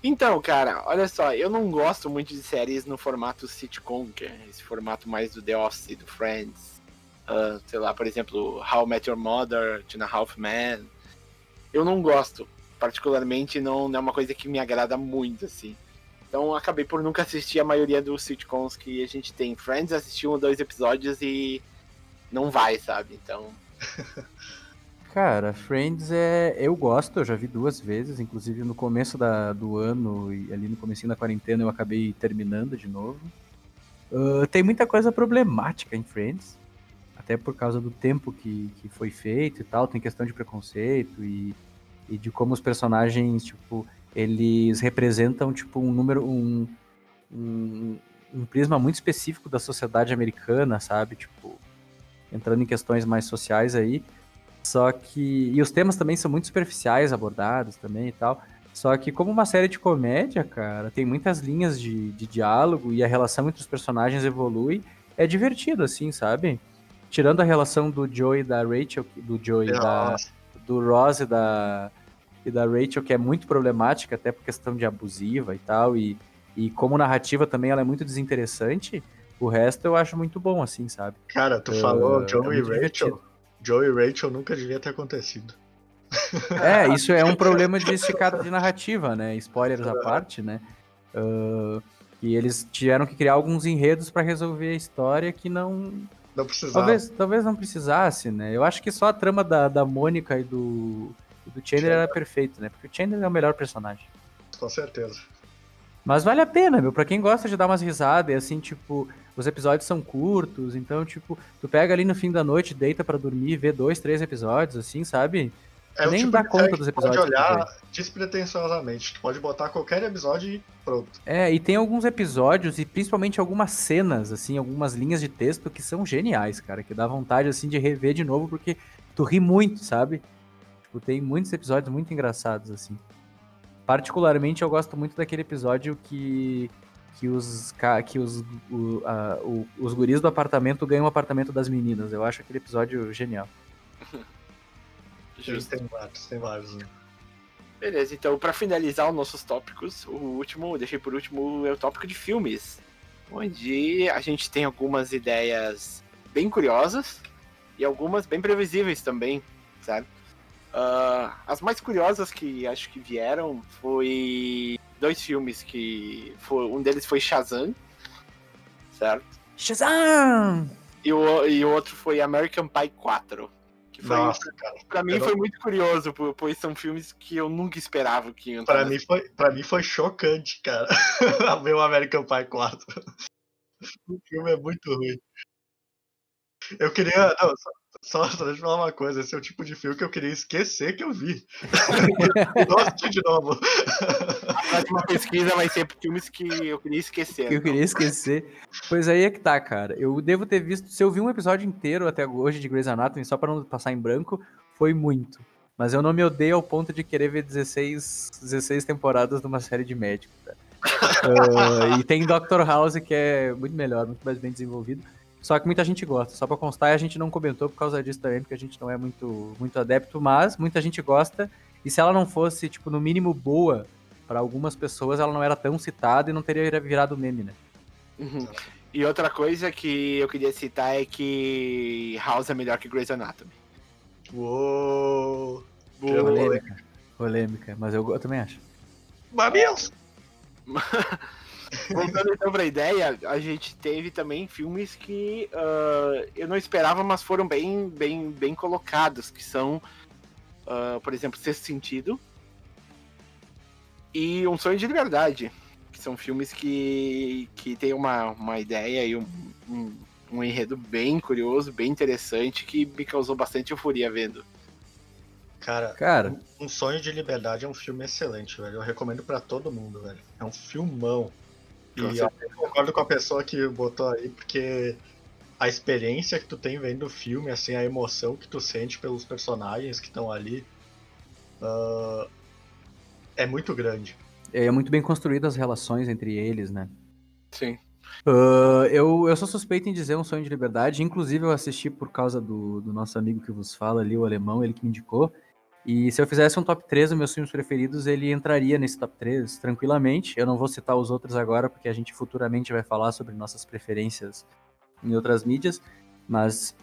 C: Então, cara, olha só, eu não gosto muito de séries no formato sitcom, que é esse formato mais do The Office, do Friends. Uh, sei lá, por exemplo, How Met Your Mother, Tina Half Man. Eu não gosto. Particularmente, não, não é uma coisa que me agrada muito, assim. Então, acabei por nunca assistir a maioria dos sitcoms que a gente tem. Friends assisti um ou dois episódios e não vai, sabe? Então.
A: Cara, Friends é. Eu gosto, eu já vi duas vezes, inclusive no começo da, do ano e ali no começo da quarentena eu acabei terminando de novo. Uh, tem muita coisa problemática em Friends, até por causa do tempo que, que foi feito e tal, tem questão de preconceito e, e de como os personagens, tipo, eles representam, tipo, um número, um, um, um prisma muito específico da sociedade americana, sabe? Tipo, entrando em questões mais sociais aí. Só que. E os temas também são muito superficiais abordados também e tal. Só que, como uma série de comédia, cara, tem muitas linhas de, de diálogo e a relação entre os personagens evolui. É divertido, assim, sabe? Tirando a relação do Joey e da Rachel, do Joey da, do Ross e da, e da Rachel, que é muito problemática, até por questão de abusiva e tal. E, e como narrativa também ela é muito desinteressante. O resto eu acho muito bom, assim, sabe?
B: Cara, tu falou Joey é e Rachel. Divertido. Joe e Rachel nunca devia ter acontecido.
A: É, isso é um problema de esticado de narrativa, né? Spoilers à parte, né? Uh, e eles tiveram que criar alguns enredos para resolver a história que não.
B: Não precisava.
A: Talvez, talvez não precisasse, né? Eu acho que só a trama da, da Mônica e do, do Chandler era perfeito, né? Porque o Chandler é o melhor personagem.
B: Com certeza.
A: Mas vale a pena, meu. Pra quem gosta de dar umas risadas, e assim, tipo, os episódios são curtos, então, tipo, tu pega ali no fim da noite, deita para dormir, vê dois, três episódios, assim, sabe?
B: É Nem tipo dá conta dos episódios. pode olhar despretensiosamente, tu pode botar qualquer episódio e pronto.
A: É, e tem alguns episódios e principalmente algumas cenas, assim, algumas linhas de texto que são geniais, cara, que dá vontade, assim, de rever de novo, porque tu ri muito, sabe? Tipo, tem muitos episódios muito engraçados, assim. Particularmente, eu gosto muito daquele episódio que que os, que os, o, a, o, os guris do apartamento ganham o apartamento das meninas. Eu acho aquele episódio genial.
B: Justo. Tem vários, tem vários. Né?
C: Beleza, então para finalizar os nossos tópicos, o último, deixei por último, é o tópico de filmes. Onde a gente tem algumas ideias bem curiosas e algumas bem previsíveis também, sabe? Uh, as mais curiosas que acho que vieram foi dois filmes que foi, um deles foi Shazam, certo?
A: Shazam!
C: E o, e o outro foi American Pie 4. Que foi, Nossa, cara. Pra mim foi muito curioso, pois são filmes que eu nunca esperava que iam
B: pra mim foi Pra mim foi chocante, cara, ver o American Pie 4. o filme é muito ruim. Eu queria. Não, só, só, só deixa eu falar uma coisa, esse é o tipo de filme que eu queria esquecer que eu vi. assistir de novo.
C: A próxima pesquisa vai ser filmes que eu queria esquecer.
A: Que eu queria esquecer. Pois aí é que tá, cara. Eu devo ter visto. Se eu vi um episódio inteiro até hoje de Grey's Anatomy, só pra não passar em branco, foi muito. Mas eu não me odeio ao ponto de querer ver 16, 16 temporadas de uma série de médicos, uh, e tem Doctor House, que é muito melhor, muito mais bem desenvolvido. Só que muita gente gosta. Só pra constar, a gente não comentou por causa disso também, porque a gente não é muito, muito adepto, mas muita gente gosta. E se ela não fosse, tipo, no mínimo boa para algumas pessoas, ela não era tão citada e não teria virado meme, né?
C: Uhum. E outra coisa que eu queria citar é que House é melhor que Grey's Anatomy.
B: Uou!
A: Polêmica. Polêmica, mas eu, eu também acho.
B: Mamilos!
C: Voltando então pra ideia, a gente teve também filmes que uh, eu não esperava, mas foram bem, bem, bem colocados, que são, uh, por exemplo, Sexto Sentido e Um Sonho de Liberdade, que são filmes que, que tem uma, uma ideia e um, um, um enredo bem curioso, bem interessante, que me causou bastante euforia vendo.
B: Cara, Cara, Um Sonho de Liberdade é um filme excelente, velho. Eu recomendo para todo mundo, velho. É um filmão. E eu concordo com a pessoa que botou aí, porque a experiência que tu tem vendo o filme, assim, a emoção que tu sente pelos personagens que estão ali, uh, é muito grande.
A: É, é muito bem construídas as relações entre eles, né?
C: Sim.
A: Uh, eu, eu sou suspeito em dizer Um Sonho de Liberdade. Inclusive, eu assisti por causa do, do nosso amigo que vos fala ali, o alemão, ele que me indicou. E se eu fizesse um top 3 dos meus filmes preferidos, ele entraria nesse top 3 tranquilamente. Eu não vou citar os outros agora, porque a gente futuramente vai falar sobre nossas preferências em outras mídias. Mas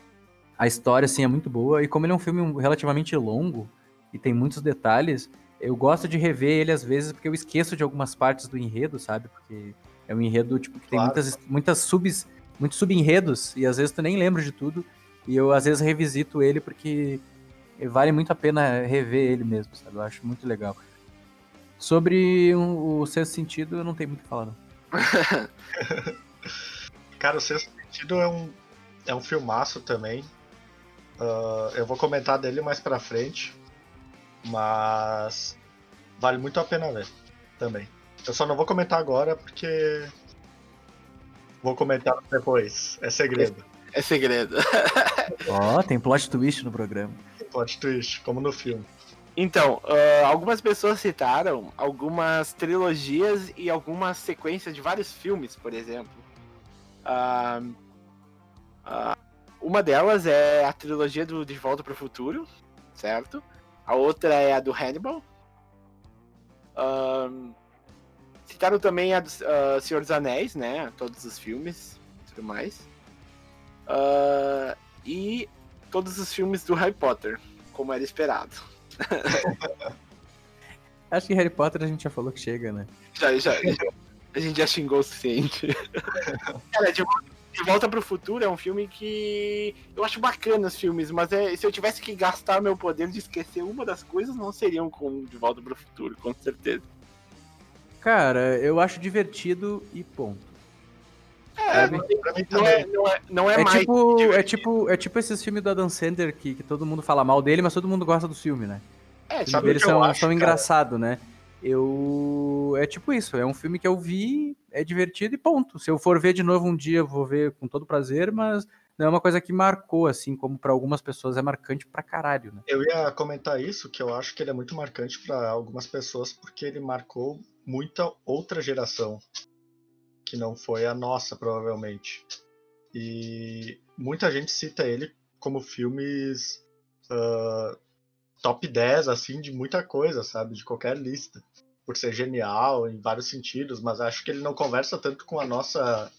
A: a história, assim, é muito boa. E como ele é um filme relativamente longo e tem muitos detalhes, eu gosto de rever ele às vezes porque eu esqueço de algumas partes do enredo, sabe? Porque é um enredo, tipo, que tem claro. muitas, muitas subs, muitos subenredos, e às vezes tu nem lembra de tudo. E eu às vezes revisito ele porque vale muito a pena rever ele mesmo, sabe? Eu acho muito legal. Sobre o sexto sentido, eu não tenho muito o que falar, não.
B: Cara, o sexto sentido é um, é um filmaço também. Uh, eu vou comentar dele mais pra frente. Mas vale muito a pena ver também. Eu só não vou comentar agora porque vou comentar depois. É segredo.
C: É, é segredo.
A: Ó, oh, tem plot twist no programa.
B: Plot twist, como no filme.
C: Então, uh, algumas pessoas citaram algumas trilogias e algumas sequências de vários filmes, por exemplo. Uh, uh, uma delas é a trilogia do De Volta para o Futuro, certo? A outra é a do Hannibal. citaram também a do Senhor dos Anéis, né? Todos os filmes e tudo mais. E todos os filmes do Harry Potter, como era esperado.
A: Acho que Harry Potter a gente já falou que chega, né?
C: Já, já. já a gente já xingou o suficiente. Cara, de de Volta para o Futuro é um filme que eu acho bacana os filmes, mas é, se eu tivesse que gastar meu poder de esquecer uma das coisas, não seriam com De Volta para o Futuro, com certeza.
A: Cara, eu acho divertido e ponto.
C: É, não, não, é, não, é, não é,
A: é
C: mais
A: tipo, é tipo É tipo esses filmes do Adam Sandler que, que todo mundo fala mal dele, mas todo mundo gosta do filme, né? É, sabe eles são, são engraçados, né? Eu. É tipo isso, é um filme que eu vi, é divertido e ponto. Se eu for ver de novo um dia, eu vou ver com todo prazer, mas não é uma coisa que marcou, assim, como para algumas pessoas é marcante pra caralho, né?
B: Eu ia comentar isso, que eu acho que ele é muito marcante para algumas pessoas, porque ele marcou muita outra geração, que não foi a nossa, provavelmente. E muita gente cita ele como filmes uh, top 10, assim, de muita coisa, sabe? De qualquer lista. Por ser genial em vários sentidos, mas acho que ele não conversa tanto com a nossa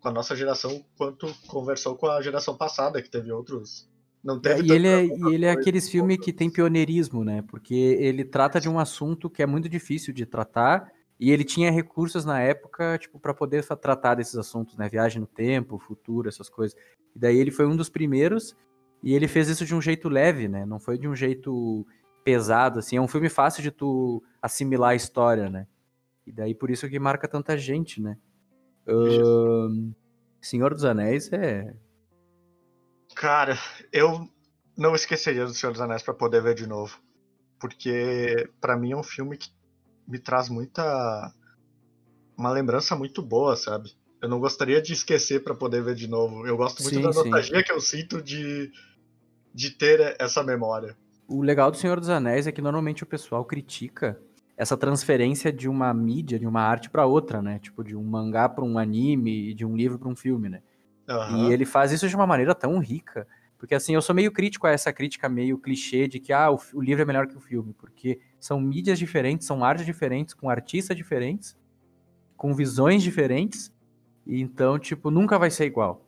B: com a nossa geração quanto conversou com a geração passada, que teve outros.
A: Não teve e ele, é, e ele é aqueles filmes que tem pioneirismo, né? Porque ele trata de um assunto que é muito difícil de tratar e ele tinha recursos na época, tipo, para poder tratar desses assuntos, né? Viagem no tempo, futuro, essas coisas. E daí ele foi um dos primeiros e ele fez isso de um jeito leve, né? Não foi de um jeito pesado, assim. É um filme fácil de tu assimilar a história, né? E daí por isso que marca tanta gente, né? Uh, Senhor dos Anéis é.
B: Cara, eu não esqueceria do Senhor dos Anéis para poder ver de novo. Porque para mim é um filme que me traz muita. Uma lembrança muito boa, sabe? Eu não gostaria de esquecer para poder ver de novo. Eu gosto muito sim, da nostalgia sim. que eu sinto de, de ter essa memória.
A: O legal do Senhor dos Anéis é que normalmente o pessoal critica essa transferência de uma mídia, de uma arte para outra, né? Tipo, de um mangá para um anime, de um livro para um filme, né? Uhum. E ele faz isso de uma maneira tão rica. Porque assim, eu sou meio crítico a essa crítica meio clichê de que ah, o, o livro é melhor que o filme, porque são mídias diferentes, são artes diferentes, com artistas diferentes, com visões diferentes, e então, tipo, nunca vai ser igual.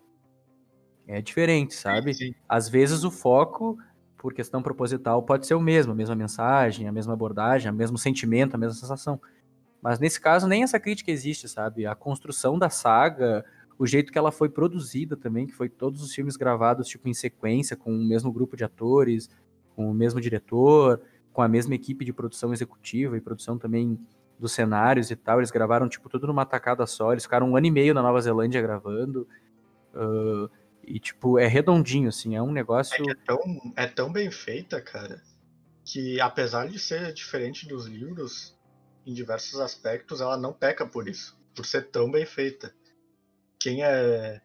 A: É diferente, sabe? Sim, sim. Às vezes o foco, por questão proposital, pode ser o mesmo, a mesma mensagem, a mesma abordagem, o mesmo sentimento, a mesma sensação. Mas nesse caso, nem essa crítica existe, sabe? A construção da saga, o jeito que ela foi produzida também, que foi todos os filmes gravados tipo em sequência, com o mesmo grupo de atores, com o mesmo diretor, com a mesma equipe de produção executiva e produção também dos cenários e tal. Eles gravaram tipo tudo numa tacada só. Eles ficaram um ano e meio na Nova Zelândia gravando. Uh, e tipo, é redondinho, assim, é um negócio.
B: É, é, tão, é tão bem feita, cara, que apesar de ser diferente dos livros, em diversos aspectos, ela não peca por isso, por ser tão bem feita quem é,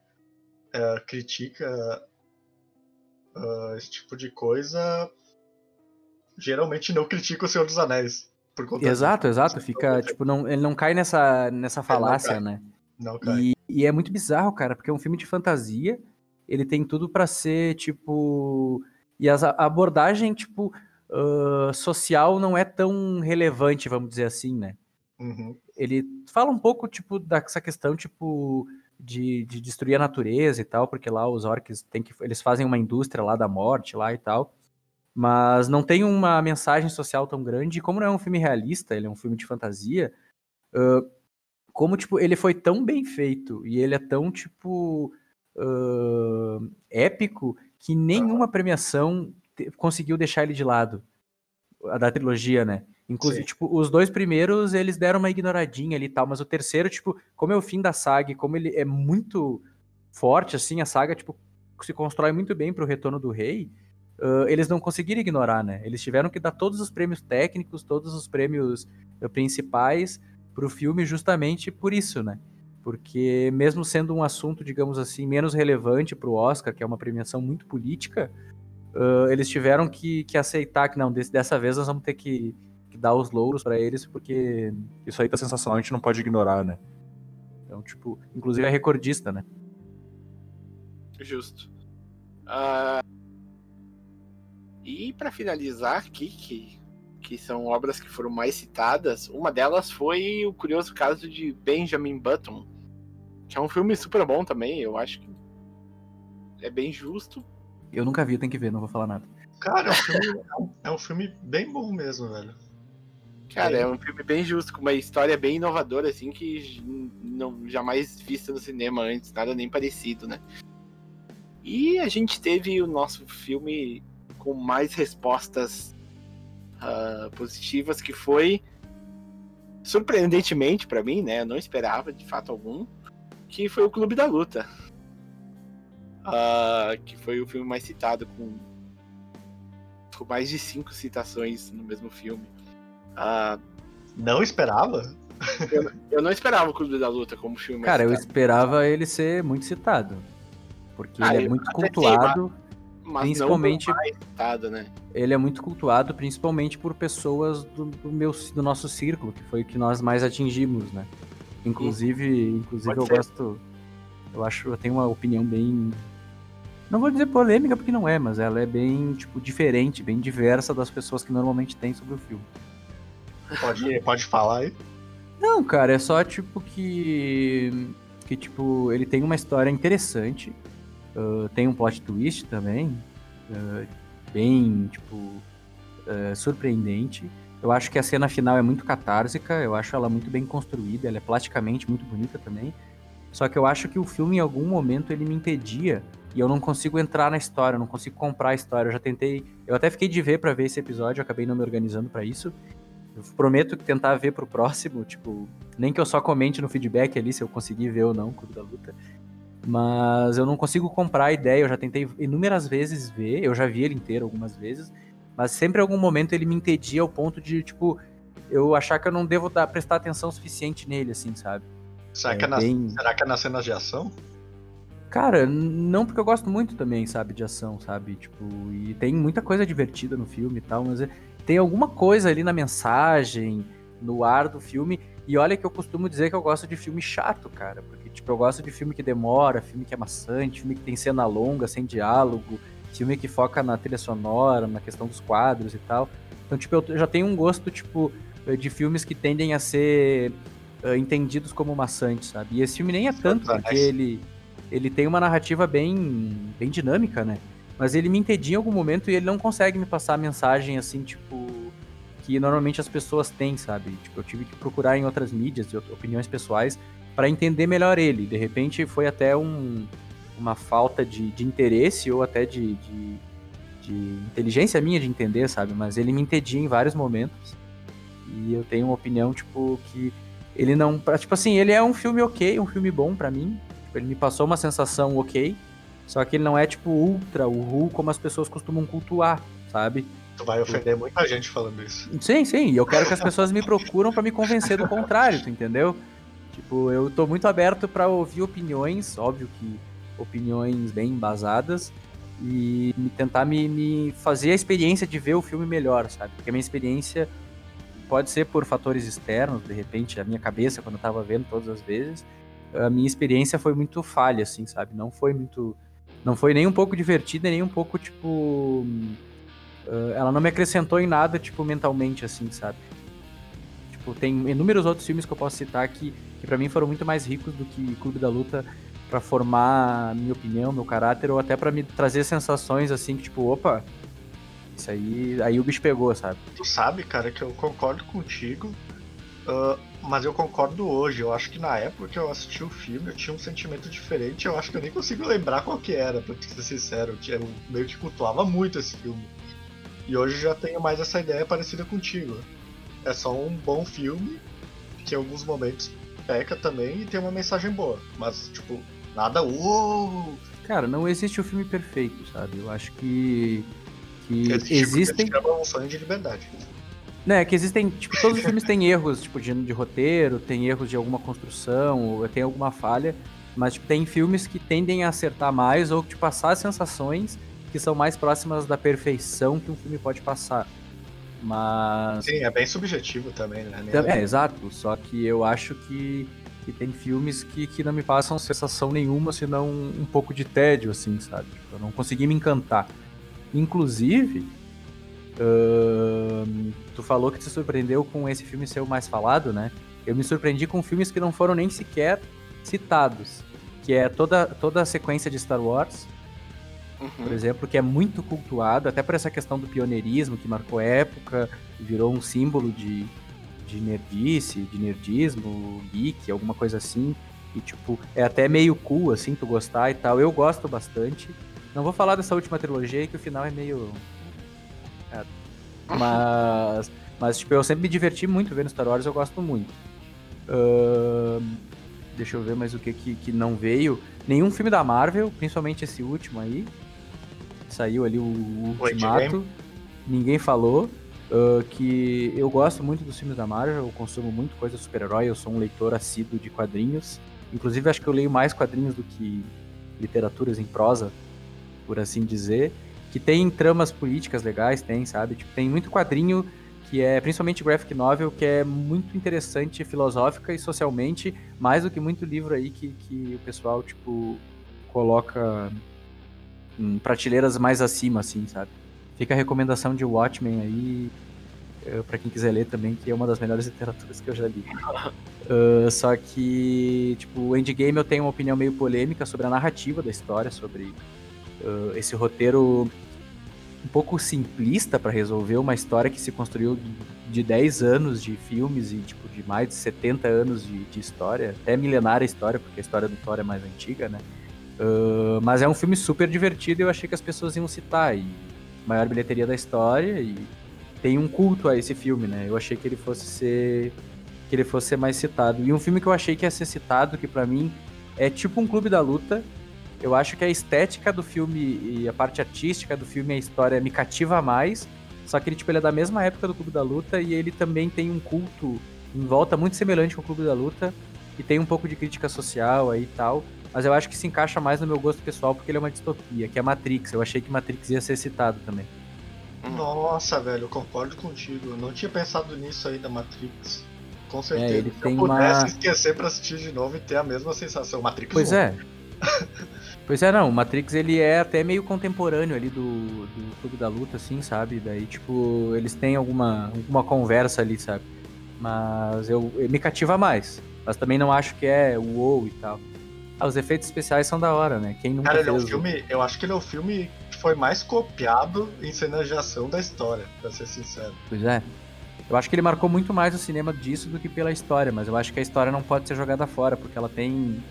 B: é critica uh, esse tipo de coisa geralmente não critica o Senhor dos Anéis.
A: exato, exato. Fica, tipo, não, ele não cai nessa, nessa falácia,
B: não
A: né?
B: Não cai.
A: E, E é muito bizarro, cara, porque é um filme de fantasia, ele tem tudo para ser, tipo... E a abordagem, tipo, uh, social não é tão relevante, vamos dizer assim, né?
B: Uhum.
A: Ele fala um pouco, tipo, dessa questão, tipo, de, de destruir a natureza e tal, porque lá os orcs tem que, eles fazem uma indústria lá da morte lá e tal. Mas não tem uma mensagem social tão grande. E como não é um filme realista, ele é um filme de fantasia, uh, como, tipo, ele foi tão bem feito e ele é tão, tipo, uh, épico que nenhuma premiação conseguiu deixar ele de lado. A da trilogia, né? Inclusive, Sim. tipo, os dois primeiros eles deram uma ignoradinha ali e tal, mas o terceiro, tipo, como é o fim da saga, como ele é muito forte, assim, a saga, tipo, se constrói muito bem pro retorno do rei, uh, eles não conseguiram ignorar, né? Eles tiveram que dar todos os prêmios técnicos, todos os prêmios uh, principais pro filme justamente por isso, né? Porque mesmo sendo um assunto, digamos assim, menos relevante pro Oscar, que é uma premiação muito política, uh, eles tiveram que, que aceitar que não, desse, dessa vez nós vamos ter que dar os louros para eles, porque isso aí tá sensacional, a gente não pode ignorar, né? Então, tipo, inclusive é recordista, né?
C: Justo. Uh, e para finalizar aqui, que, que são obras que foram mais citadas, uma delas foi o curioso caso de Benjamin Button, que é um filme super bom também, eu acho que é bem justo.
A: Eu nunca vi, tem que ver, não vou falar nada.
B: Cara, é um filme, é um filme bem bom mesmo, velho.
C: Cara, é um filme bem justo, com uma história bem inovadora, assim, que não jamais vista no cinema antes, nada nem parecido, né? E a gente teve o nosso filme com mais respostas uh, positivas, que foi surpreendentemente para mim, né? Eu não esperava de fato algum, que foi o Clube da Luta. Uh, que foi o filme mais citado, com, com mais de cinco citações no mesmo filme. Uh,
B: não esperava?
C: Eu, eu, não esperava o Clube da Luta como filme.
A: Cara, eu esperava ele ser muito citado. Porque ah, ele é muito cultuado.
C: Mas principalmente citado, né?
A: Ele é muito cultuado, principalmente por pessoas do, do, meu, do nosso círculo, que foi o que nós mais atingimos, né? Inclusive, inclusive eu ser. gosto. Eu acho, eu tenho uma opinião bem. Não vou dizer polêmica porque não é, mas ela é bem, tipo, diferente, bem diversa das pessoas que normalmente têm sobre o filme.
B: Pode, pode falar aí?
A: Não, cara, é só tipo que. Que, tipo, ele tem uma história interessante Uh, tem um plot twist também, uh, bem, tipo, uh, surpreendente. Eu acho que a cena final é muito catársica, eu acho ela muito bem construída, ela é plasticamente muito bonita também. Só que eu acho que o filme, em algum momento, ele me impedia e eu não consigo entrar na história, eu não consigo comprar a história. Eu já tentei, eu até fiquei de ver para ver esse episódio, eu acabei não me organizando para isso. Eu prometo tentar ver pro próximo, tipo, nem que eu só comente no feedback ali se eu conseguir ver ou não o Clube da Luta. Mas eu não consigo comprar a ideia, eu já tentei inúmeras vezes ver, eu já vi ele inteiro algumas vezes, mas sempre em algum momento ele me entedia ao ponto de, tipo, eu achar que eu não devo dar, prestar atenção suficiente nele, assim, sabe?
B: Será, é, que é bem... será que é nas cenas de ação?
A: Cara, não porque eu gosto muito também, sabe, de ação, sabe? Tipo, e tem muita coisa divertida no filme e tal, mas é, tem alguma coisa ali na mensagem, no ar do filme. E olha que eu costumo dizer que eu gosto de filme chato, cara, porque Tipo, eu gosto de filme que demora, filme que é maçante, filme que tem cena longa, sem diálogo, filme que foca na trilha sonora, na questão dos quadros e tal. Então, tipo, eu já tenho um gosto, tipo, de filmes que tendem a ser uh, entendidos como maçantes, sabe? E esse filme nem é tanto, porque ele, ele tem uma narrativa bem, bem dinâmica, né? Mas ele me entedia em algum momento e ele não consegue me passar a mensagem, assim, tipo, que normalmente as pessoas têm, sabe? Tipo, eu tive que procurar em outras mídias, opiniões pessoais, para entender melhor ele. De repente foi até um, uma falta de, de interesse ou até de, de, de, inteligência minha de entender, sabe? Mas ele me entendia em vários momentos. E eu tenho uma opinião, tipo, que ele não. Tipo assim, ele é um filme ok, um filme bom para mim. Tipo, ele me passou uma sensação ok. Só que ele não é, tipo, ultra, o como as pessoas costumam cultuar, sabe?
B: Tu vai ofender muita gente falando isso.
A: Sim, sim. E eu quero que as pessoas me procuram para me convencer do contrário, tu entendeu? Tipo, eu tô muito aberto para ouvir opiniões, óbvio que opiniões bem embasadas, e tentar me, me, fazer a experiência de ver o filme melhor, sabe? Porque a minha experiência pode ser por fatores externos, de repente, a minha cabeça quando eu tava vendo todas as vezes, a minha experiência foi muito falha, assim, sabe? Não foi muito. Não foi nem um pouco divertida, nem um pouco, tipo. Uh, ela não me acrescentou em nada, tipo, mentalmente, assim, sabe? Tipo, tem inúmeros outros filmes que eu posso citar que, que para mim foram muito mais ricos do que Clube da Luta para formar minha opinião, meu caráter, ou até para me trazer sensações assim que, tipo, opa, isso aí, aí o bicho pegou, sabe?
B: Tu sabe, cara, que eu concordo contigo, uh, mas eu concordo hoje. Eu acho que na época que eu assisti o filme eu tinha um sentimento diferente. Eu acho que eu nem consigo lembrar qual que era, pra ser sincero. Eu meio que cultuava muito esse filme. E hoje já tenho mais essa ideia parecida contigo. É só um bom filme que em alguns momentos peca também e tem uma mensagem boa. Mas, tipo, nada. Uou!
A: Cara, não existe o filme perfeito, sabe? Eu acho que. que existem.
B: um sonho de liberdade.
A: Né, que existem, tipo, todos os filmes têm erros, tipo, de, de roteiro, tem erros de alguma construção, ou tem alguma falha, mas, tipo, tem filmes que tendem a acertar mais ou, tipo, passar sensações que são mais próximas da perfeição que um filme pode passar. Mas.
B: Sim, é bem subjetivo também, né?
A: É, exato. Só que eu acho que, que tem filmes que, que não me passam sensação nenhuma, senão um, um pouco de tédio, assim, sabe? Tipo, eu não consegui me encantar. Inclusive, uh, tu falou que te surpreendeu com esse filme ser o mais falado, né? Eu me surpreendi com filmes que não foram nem sequer citados. Que é toda, toda a sequência de Star Wars, uhum. por exemplo, que é muito cultuado, até por essa questão do pioneirismo que marcou época, virou um símbolo de, de nerdice, de nerdismo, geek, alguma coisa assim. E, tipo, é até meio cool, assim, tu gostar e tal. Eu gosto bastante. Não vou falar dessa última trilogia, que o final é meio. Mas, mas, tipo, eu sempre me diverti muito vendo Star Wars, eu gosto muito. Uh, deixa eu ver mais o que, que, que não veio. Nenhum filme da Marvel, principalmente esse último aí saiu ali o, o Ultimato, ninguém falou. Uh, que eu gosto muito dos filmes da Marvel, eu consumo muito coisa super-herói, eu sou um leitor assíduo de quadrinhos. Inclusive, acho que eu leio mais quadrinhos do que literaturas em prosa, por assim dizer. Que tem tramas políticas legais, tem, sabe? Tipo, tem muito quadrinho que é, principalmente graphic novel, que é muito interessante filosófica e socialmente, mais do que muito livro aí que, que o pessoal, tipo, coloca em prateleiras mais acima, assim, sabe? Fica a recomendação de Watchmen aí, uh, para quem quiser ler também, que é uma das melhores literaturas que eu já li. Uh, só que, tipo, o Endgame eu tenho uma opinião meio polêmica sobre a narrativa da história, sobre uh, esse roteiro um pouco simplista para resolver uma história que se construiu de 10 anos de filmes e tipo de mais de 70 anos de, de história, até milenária história, porque a história do Thor é mais antiga, né? Uh, mas é um filme super divertido e eu achei que as pessoas iam citar. E maior bilheteria da história e tem um culto a esse filme, né? Eu achei que ele fosse ser que ele fosse ser mais citado. E um filme que eu achei que ia ser citado, que para mim é tipo um clube da luta. Eu acho que a estética do filme e a parte artística do filme, a história me cativa mais. Só que ele, tipo, ele é da mesma época do Clube da Luta e ele também tem um culto em volta muito semelhante com o Clube da Luta e tem um pouco de crítica social aí e tal mas eu acho que se encaixa mais no meu gosto pessoal porque ele é uma distopia, que é Matrix. Eu achei que Matrix ia ser citado também.
B: Nossa, velho, eu concordo contigo. Eu não tinha pensado nisso aí da Matrix. Com é, certeza.
A: É, ele tem
B: eu pudesse uma... esquecer pra assistir de novo e ter a mesma sensação. Matrix
A: Pois é. pois é, não. O Matrix ele é até meio contemporâneo ali do, do Clube da Luta, assim, sabe? Daí, tipo, eles têm alguma, alguma conversa ali, sabe? Mas eu, me cativa mais. Mas também não acho que é o WoW e tal. Ah, os efeitos especiais são da hora, né? Quem nunca
B: Cara,
A: ele é
B: um filme, eu acho que ele é o filme que foi mais copiado em cenas de ação da história, pra ser sincero.
A: Pois é. Eu acho que ele marcou muito mais o cinema disso do que pela história, mas eu acho que a história não pode ser jogada fora, porque ela tem.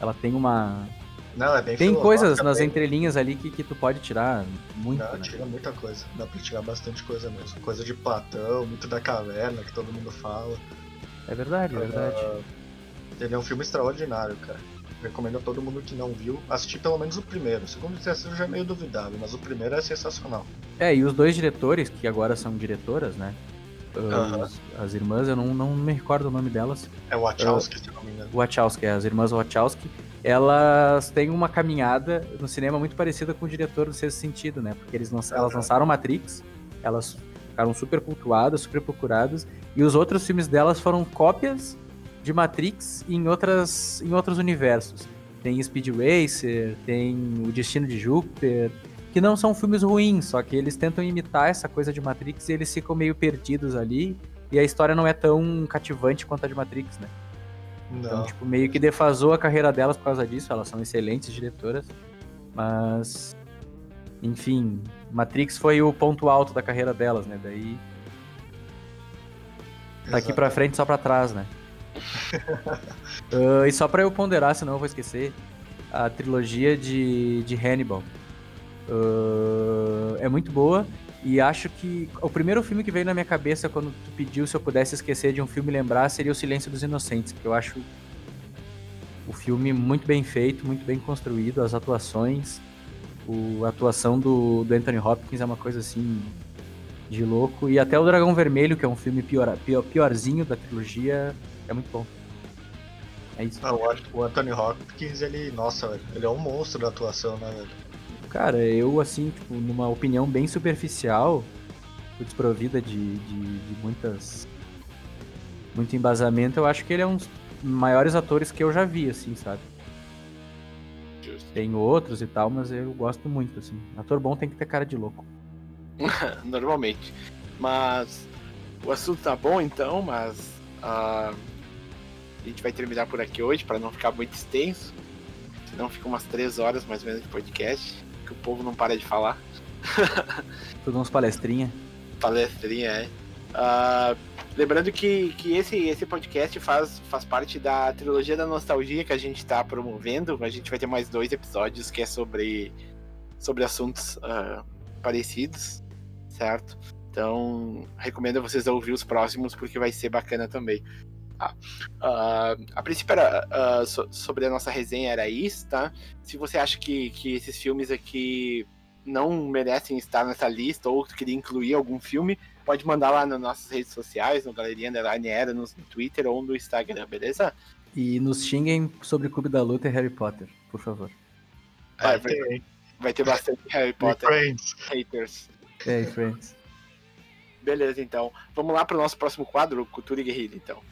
A: Ela tem uma.
B: Não, é bem
A: Tem coisas nas bem... entrelinhas ali que, que tu pode tirar muito. Não, né?
B: tira muita coisa. Dá pra tirar bastante coisa mesmo. Coisa de Platão, muito da caverna que todo mundo fala.
A: É verdade, é verdade. Uh,
B: ele é um filme extraordinário, cara recomendo a todo mundo que não viu assistir pelo menos o primeiro. O segundo e terceiro já é meio duvidável, mas o primeiro é sensacional.
A: É, e os dois diretores, que agora são diretoras, né? As, as irmãs, eu não, não me recordo o nome delas.
B: É o Wachowski, uh, se não me engano.
A: Wachowski, é, as irmãs Wachowski. Elas têm uma caminhada no cinema muito parecida com o diretor do Sexto Sentido, né? Porque eles lançaram, elas lançaram Matrix, elas ficaram super cultuadas, super procuradas, e os outros filmes delas foram cópias de Matrix em, outras, em outros universos. Tem Speed Racer, tem O Destino de Júpiter, que não são filmes ruins, só que eles tentam imitar essa coisa de Matrix e eles ficam meio perdidos ali, e a história não é tão cativante quanto a de Matrix, né? Então, não. Então, tipo, meio que defasou a carreira delas por causa disso, elas são excelentes diretoras, mas enfim, Matrix foi o ponto alto da carreira delas, né? Daí Tá aqui pra frente só pra trás, né? uh, e só pra eu ponderar, senão eu vou esquecer, a trilogia de, de Hannibal. Uh, é muito boa e acho que o primeiro filme que veio na minha cabeça quando tu pediu se eu pudesse esquecer de um filme lembrar seria O Silêncio dos Inocentes, porque eu acho o filme muito bem feito, muito bem construído, as atuações, o, a atuação do, do Anthony Hopkins é uma coisa assim de louco. E até o Dragão Vermelho, que é um filme pior, pior, piorzinho da trilogia, é muito bom. É isso.
B: Ah, o Anthony Hopkins, ele, nossa, ele é um monstro da atuação, né, velho?
A: Cara, eu, assim, tipo, numa opinião bem superficial, desprovida de, de, de muitas. muito embasamento, eu acho que ele é um dos maiores atores que eu já vi, assim, sabe? Tem outros e tal, mas eu gosto muito, assim. Ator bom tem que ter cara de louco.
C: Normalmente. Mas o assunto tá bom então, mas uh, a gente vai terminar por aqui hoje para não ficar muito extenso. Senão fica umas três horas mais ou menos de podcast, que o povo não para de falar.
A: Tudo uns palestrinha.
C: Palestrinha, é. Uh, lembrando que, que esse, esse podcast faz, faz parte da trilogia da nostalgia que a gente está promovendo. A gente vai ter mais dois episódios que é sobre, sobre assuntos uh, parecidos certo? Então, recomendo vocês ouvir os próximos porque vai ser bacana também. Ah, uh, a princípio era, uh, so, sobre a nossa resenha era isso, tá? Se você acha que, que esses filmes aqui não merecem estar nessa lista ou queria incluir algum filme, pode mandar lá nas nossas redes sociais, no Galeria Underline Era, no Twitter ou no Instagram, beleza?
A: E nos xinguem sobre o Clube da Luta e Harry Potter, por favor.
C: Vai, vai, vai ter bastante Harry Potter haters.
A: Hey, friends.
C: Beleza, então. Vamos lá para o nosso próximo quadro, Cultura e Guerrilha, então.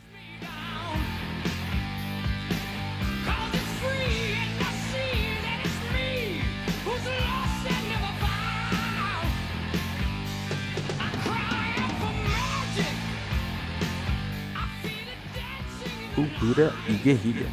A: Cultura e Guerrilha.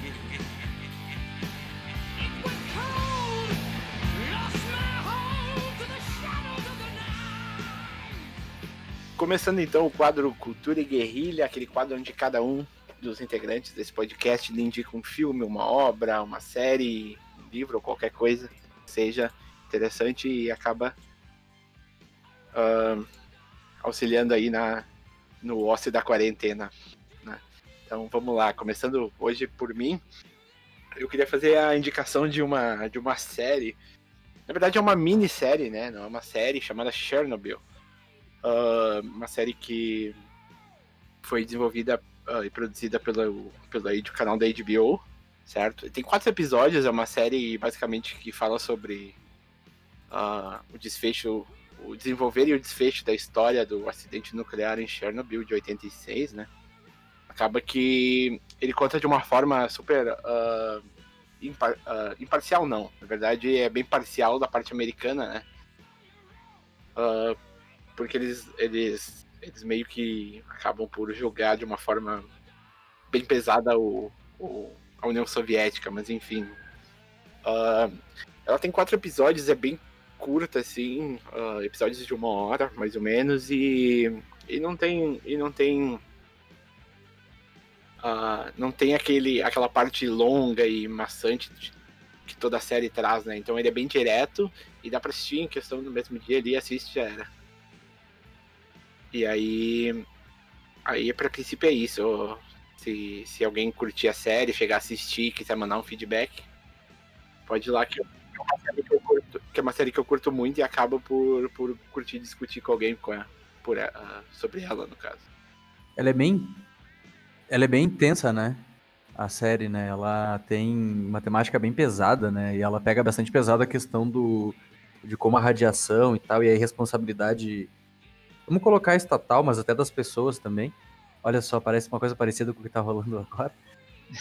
C: Começando então o quadro Cultura e Guerrilha, aquele quadro onde cada um dos integrantes desse podcast lhe indica um filme, uma obra, uma série, um livro ou qualquer coisa que seja interessante e acaba uh, auxiliando aí na, no ócio da quarentena. Então vamos lá, começando hoje por mim, eu queria fazer a indicação de uma, de uma série. Na verdade é uma minissérie, né? Não é uma série chamada Chernobyl. Uh, uma série que foi desenvolvida uh, e produzida pelo, pelo canal da HBO, certo? Tem quatro episódios, é uma série basicamente que fala sobre uh, o desfecho, o desenvolver e o desfecho da história do acidente nuclear em Chernobyl de 86, né? Acaba que ele conta de uma forma super uh, impar, uh, imparcial, não. Na verdade, é bem parcial da parte americana, né? Uh, porque eles, eles, eles meio que acabam por jogar de uma forma bem pesada o, o a União Soviética, mas enfim. Ela tem quatro episódios, é bem curta, assim, episódios de uma hora, mais ou menos, e, e não tem. E não tem. Não tem aquele, aquela parte longa e maçante de, que toda a série traz, né? Então ele é bem direto e dá pra assistir em questão do mesmo dia ali, assiste já era. E aí. Aí, para princípio, é isso. Se, se alguém curtir a série, chegar a assistir, quiser mandar um feedback, pode ir lá que, é uma série que eu curto, que é uma série que eu curto muito e acabo por, por curtir discutir com alguém com a, por, sobre ela, no caso.
A: Ela é bem. Ela é bem intensa, né? A série, né? Ela tem uma temática bem pesada, né? E ela pega bastante pesada a questão do, de como a radiação e tal, e a irresponsabilidade vamos colocar estatal, mas até das pessoas também, olha só, parece uma coisa parecida com o que tá rolando agora.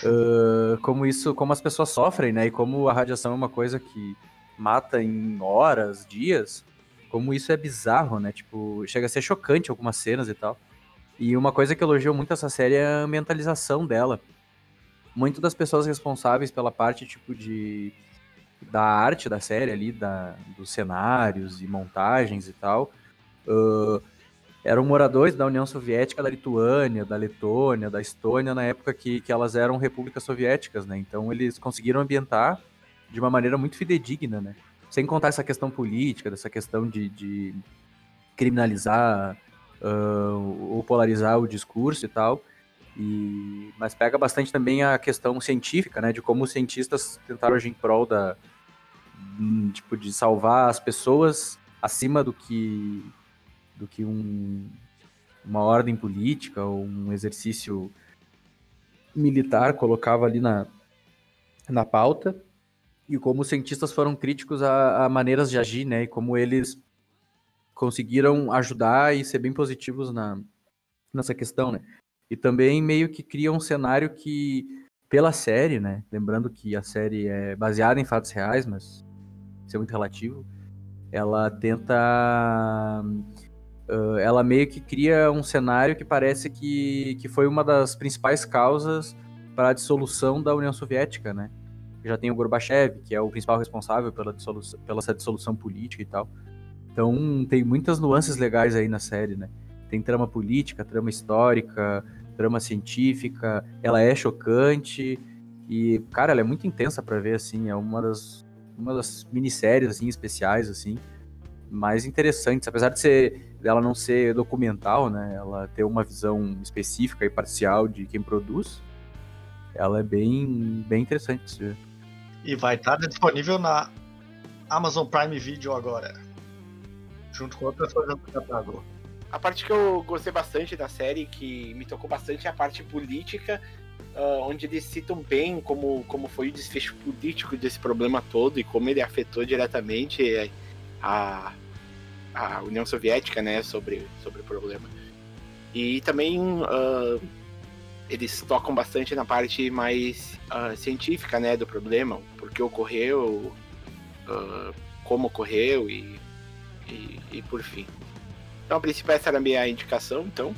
A: Uh, como isso, como as pessoas sofrem, né? E como a radiação é uma coisa que mata em horas, dias. Como isso é bizarro, né? Tipo, chega a ser chocante algumas cenas e tal. E uma coisa que elogiou muito essa série é a ambientalização dela. Muito das pessoas responsáveis pela parte, tipo, de da arte da série ali, da, dos cenários e montagens e tal, uh, eram moradores da União Soviética, da Lituânia, da Letônia, da Estônia, na época que, que elas eram repúblicas soviéticas, né? Então eles conseguiram ambientar de uma maneira muito fidedigna, né? Sem contar essa questão política, dessa questão de, de criminalizar uh, ou polarizar o discurso e tal. E, mas pega bastante também a questão científica, né? De como os cientistas tentaram agir em prol da, tipo, de salvar as pessoas acima do que do que um, uma ordem política ou um exercício militar colocava ali na, na pauta e como os cientistas foram críticos a, a, maneiras de agir, né, e como eles conseguiram ajudar e ser bem positivos na, nessa questão, né. E também meio que cria um cenário que, pela série, né, lembrando que a série é baseada em fatos reais, mas isso é muito relativo, ela tenta Uh, ela meio que cria um cenário que parece que, que foi uma das principais causas para a dissolução da União Soviética, né? Já tem o Gorbachev, que é o principal responsável pela, dissolução, pela essa dissolução política e tal. Então tem muitas nuances legais aí na série, né? Tem trama política, trama histórica, trama científica, ela é chocante e, cara, ela é muito intensa para ver, assim, é uma das, uma das minisséries, assim, especiais, assim, mais interessantes, apesar de ser dela não ser documental, né? Ela ter uma visão específica e parcial de quem produz. Ela é bem, bem interessante de se ver.
B: E vai estar disponível na Amazon Prime Video agora. Junto com outras coisas do catálogo.
C: A parte que eu gostei bastante da série, que me tocou bastante, é a parte política, uh, onde eles citam bem como, como foi o desfecho político desse problema todo e como ele afetou diretamente a, a União Soviética, né, sobre, sobre o problema. E também uh, eles tocam bastante na parte mais uh, científica, né, do problema, por que ocorreu, como ocorreu e, e, por fim. Então, a princípio, essa era a minha indicação, então,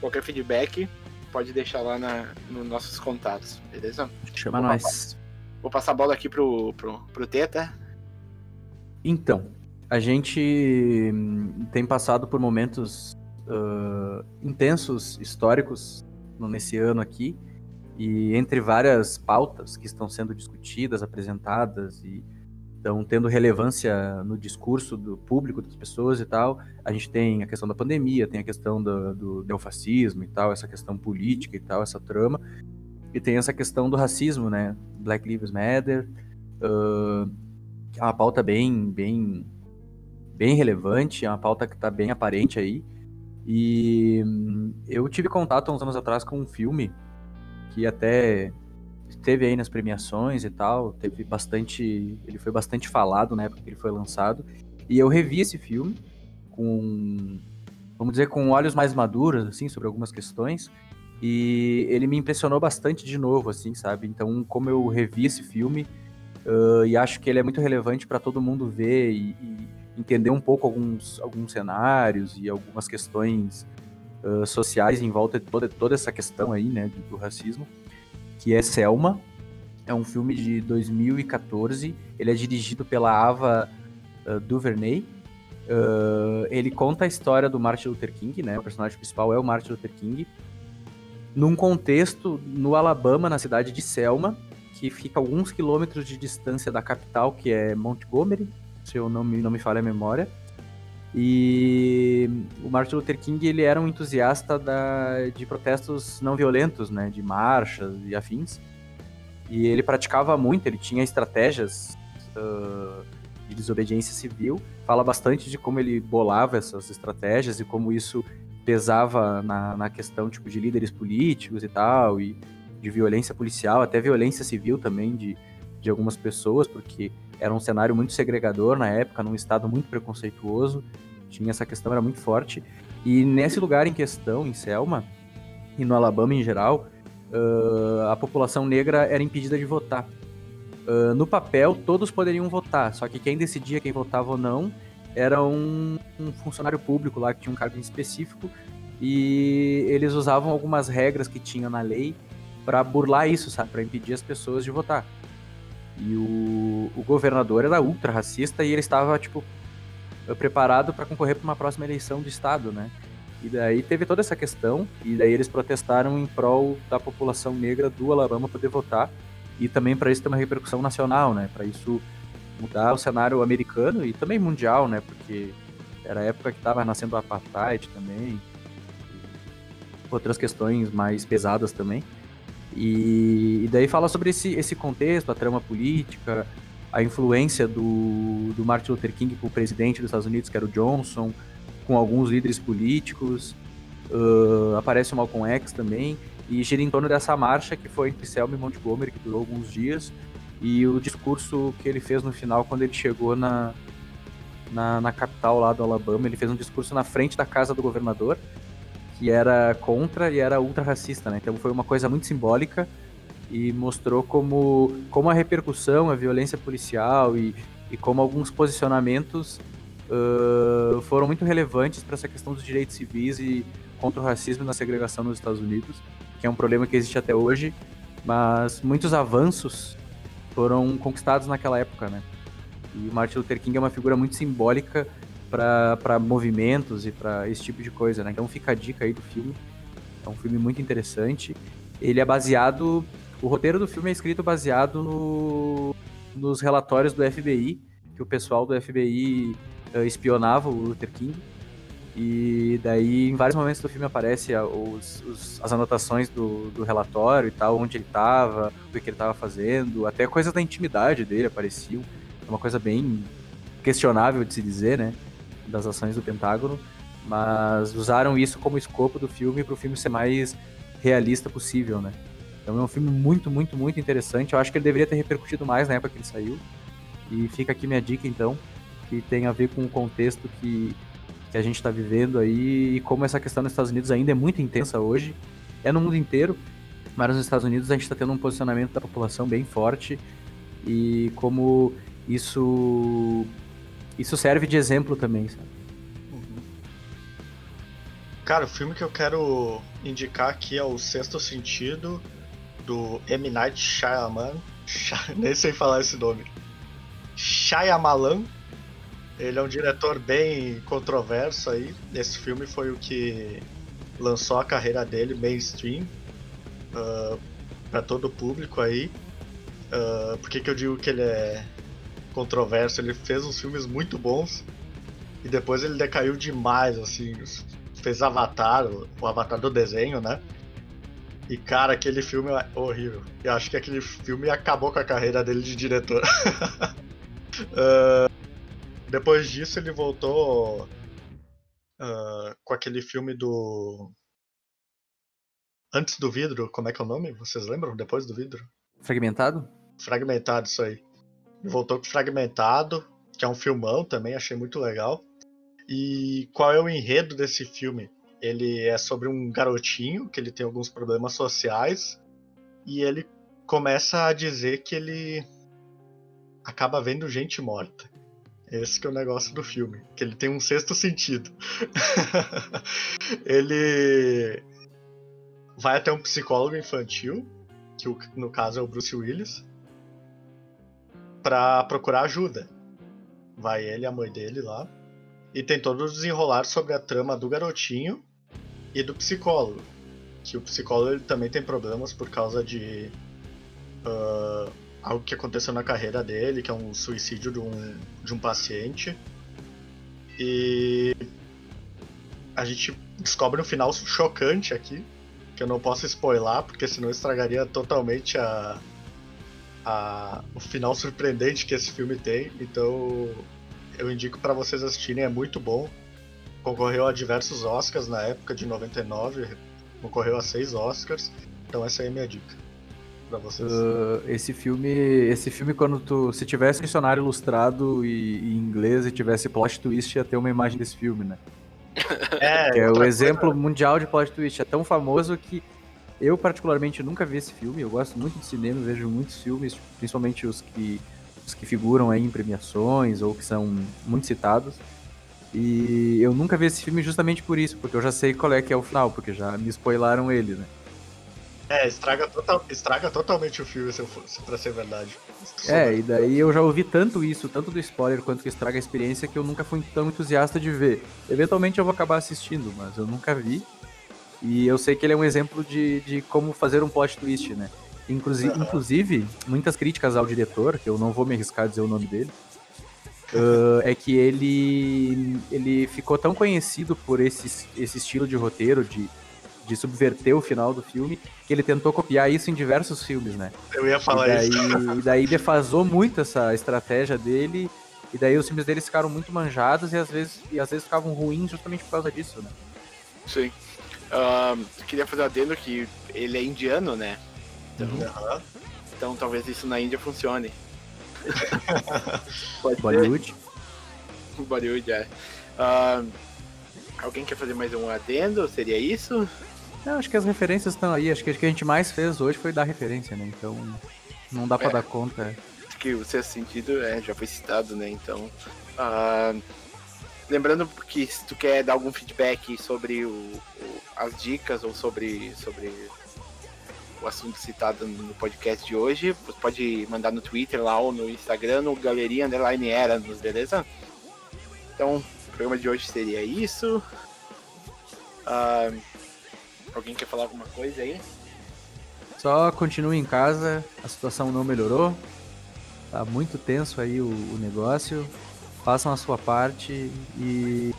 C: qualquer feedback pode deixar lá na, nos nossos contatos, beleza?
A: Chama vou nós. Passar,
C: vou passar a bola aqui pro, pro, pro Teta.
A: Então, a gente hum, tem passado por momentos uh, intensos históricos nesse ano aqui e entre várias pautas que estão sendo discutidas, apresentadas e estão tendo relevância no discurso do público das pessoas e tal, a gente tem a questão da pandemia, tem a questão do, do neofascismo e tal, essa questão política e tal, essa trama, e tem essa questão do racismo, né, Black Lives Matter, uh, é uma pauta bem, bem bem relevante, é uma pauta que está bem aparente aí. E hum, eu tive contato uns anos atrás com um filme que até esteve aí nas premiações e tal, teve bastante, ele foi bastante falado na época que ele foi lançado. E eu revi esse filme com, vamos dizer, com olhos mais maduros assim sobre algumas questões. E ele me impressionou bastante de novo, assim, sabe? Então, como eu revi esse filme, uh, e acho que ele é muito relevante para todo mundo ver e, e entender um pouco alguns, alguns cenários e algumas questões uh, sociais em volta de toda, toda essa questão aí, né, do, do racismo, que é Selma. É um filme de 2014. Ele é dirigido pela Ava uh, DuVernay. Uh, ele conta a história do Martin Luther King, né? O personagem principal é o Martin Luther King. Num contexto no Alabama, na cidade de Selma, que fica alguns quilômetros de distância da capital, que é Montgomery, se eu não me, não me falha a memória. E o Martin Luther King ele era um entusiasta da, de protestos não violentos, né, de marchas e afins. E ele praticava muito, ele tinha estratégias uh, de desobediência civil. Fala bastante de como ele bolava essas estratégias e como isso pesava na, na questão tipo de líderes políticos e tal, e de violência policial, até violência civil também de, de algumas pessoas, porque era um cenário muito segregador na época, num estado muito preconceituoso, tinha essa questão, era muito forte. E nesse lugar em questão, em Selma, e no Alabama em geral, uh, a população negra era impedida de votar. Uh, no papel, todos poderiam votar, só que quem decidia quem votava ou não era um, um funcionário público lá que tinha um cargo específico e eles usavam algumas regras que tinham na lei para burlar isso, sabe, para impedir as pessoas de votar. E o, o governador era ultra racista e ele estava tipo preparado para concorrer para uma próxima eleição de estado, né? E daí teve toda essa questão, e daí eles protestaram em prol da população negra do Alabama poder votar, e também para isso ter uma repercussão nacional, né? Para isso mudar o cenário americano e também mundial, né? Porque era a época que estava nascendo o apartheid também, outras questões mais pesadas também. E, e, daí fala sobre esse, esse contexto, a trama política, a influência do, do Martin Luther King com o presidente dos Estados Unidos, que era o Johnson, com alguns líderes políticos, uh, aparece o Malcolm X também, e gira em torno dessa marcha que foi entre Selma e Montgomery, que durou alguns dias, e o discurso que ele fez no final quando ele chegou na, na, na capital lá do Alabama, ele fez um discurso na frente da casa do governador, que era contra e era ultra racista, né? Então foi uma coisa muito simbólica e mostrou como, como a repercussão, a violência policial e, e como alguns posicionamentos uh, foram muito relevantes para essa questão dos direitos civis e contra o racismo na segregação nos Estados Unidos, que é um problema que existe até hoje, mas muitos avanços foram conquistados naquela época, né? E o Martin Luther King é uma figura muito simbólica para movimentos e para esse tipo de coisa, né? Então fica a dica aí do filme. É um filme muito interessante. Ele é baseado. O roteiro do filme é escrito baseado no, nos relatórios do FBI, que o pessoal do FBI uh, espionava o Luther King. E daí, em vários momentos do filme, aparece os, os, as anotações do, do, relatório e tal, onde ele estava, o que ele estava fazendo, até coisas da intimidade dele apareciam. É uma coisa bem questionável de se dizer, né? Das ações do Pentágono. Mas usaram isso como escopo do filme para o filme ser mais realista possível, né? Então é um filme muito, muito, muito interessante. Eu acho que ele deveria ter repercutido mais na época que ele saiu. E fica aqui minha dica, então que tem a ver com o contexto que, que a gente está vivendo aí e como essa questão nos Estados Unidos ainda é muito intensa hoje. É no mundo inteiro, mas nos Estados Unidos a gente está tendo um posicionamento da população bem forte e como isso isso serve de exemplo também, sabe?
B: Cara, o filme que eu quero indicar aqui é o Sexto Sentido do M Night Shyamalan, nem sei falar esse nome. Shyamalan, ele é um diretor bem controverso aí. Esse filme foi o que lançou a carreira dele mainstream uh, ah, para todo o público aí. Uh, por que, que eu digo que ele é controverso? Ele fez uns filmes muito bons e depois ele decaiu demais, assim. Fez Avatar, o Avatar do desenho, né? E cara, aquele filme é horrível. Eu acho que aquele filme acabou com a carreira dele de diretor. uh, Depois disso, ele voltou uh, com aquele filme do. Antes do vidro, como é que é o nome? Vocês lembram? Depois do vidro?
A: Fragmentado?
B: Fragmentado, isso aí. Voltou com Fragmentado, que é um filmão também, achei muito legal. E qual é o enredo desse filme? Ele é sobre um garotinho que ele tem alguns problemas sociais e ele começa a dizer que ele acaba vendo gente morta. Esse que é o negócio do filme, que ele tem um sexto sentido. ele vai até um psicólogo infantil, que no caso é o Bruce Willis, para procurar ajuda. Vai ele a mãe dele lá, e tem todo o desenrolar sobre a trama do garotinho e do psicólogo. Que o psicólogo ele também tem problemas por causa de uh, algo que aconteceu na carreira dele, que é um suicídio de um, de um paciente. E a gente descobre um final chocante aqui, que eu não posso spoiler, porque senão estragaria totalmente a, a, o final surpreendente que esse filme tem. Então eu indico para vocês assistirem, é muito bom. Concorreu a diversos Oscars na época de 99, concorreu a seis Oscars. Então essa aí é a minha dica para vocês? Uh,
A: esse filme, esse filme quando tu, se tivesse dicionário ilustrado e, em inglês e tivesse plot twist, ia ter uma imagem desse filme, né?
B: É,
A: é o exemplo
B: coisa-
A: mundial de plot twist. É tão famoso que eu, particularmente, nunca vi esse filme. Eu gosto muito de cinema, vejo muitos filmes, principalmente os que, os que figuram aí em premiações ou que são muito citados. E eu nunca vi esse filme justamente por isso, porque eu já sei qual é que é o final, porque já me spoilaram ele, né?
B: É, estraga, total, estraga totalmente o filme se, eu for- se pra ser verdade.
A: É, e daí eu já ouvi tanto isso, tanto do spoiler quanto que estraga a experiência, que eu nunca fui tão entusiasta de ver. Eventualmente eu vou acabar assistindo, mas eu nunca vi. E eu sei que ele é um exemplo de, de como fazer um plot twist, né? Inclusive,
B: Aham.
A: inclusive, muitas críticas ao diretor, que eu não vou me arriscar a dizer o nome dele, ah, é que ele, ele ficou tão conhecido por esse, esse estilo de roteiro, de, de subverter o final do filme, que ele tentou copiar isso em diversos filmes, né?
B: Eu ia falar
A: e daí,
B: isso.
A: e daí defasou muito essa estratégia dele. E daí os filmes deles ficaram muito manjados e às vezes, e às vezes ficavam ruins justamente por causa disso, né?
C: Sim. Ahn, queria fazer um adendo que ele é indiano, né?
B: Aham.
C: Então talvez isso na Índia funcione.
A: Bollywood.
C: Bollywood, é. Ahn, alguém quer fazer mais um adendo? Seria isso?
A: Não, acho que as referências estão aí. Acho que o que a gente mais fez hoje foi dar referência, né? Então não dá pra
C: É.
A: dar conta.
C: Acho que o sexto sentido é, já foi citado, né? Então. ahn, lembrando que se tu quer dar algum feedback sobre o, o- as dicas ou sobre, sobre o assunto citado no podcast de hoje, você pode mandar no Twitter lá ou no Instagram, no Galeria Underline Eranos, beleza? Então, o programa de hoje seria isso. Ah, alguém quer falar alguma coisa aí?
A: Só continue em casa, a situação não melhorou. Tá muito tenso aí o, o negócio. Façam a sua parte e.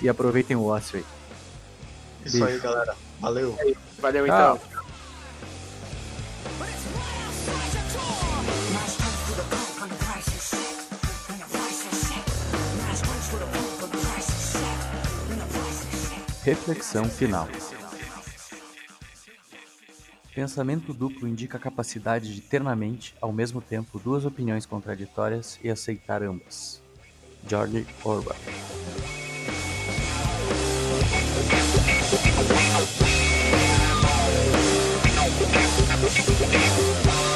A: E aproveitem o ócio aí.
B: Isso aí, galera. Valeu.
C: Valeu
A: Tchau.
C: então.
A: Reflexão final. Pensamento duplo indica a capacidade de ter na mente, ao mesmo tempo, duas opiniões contraditórias e aceitar ambas. George Orwell.
D: Música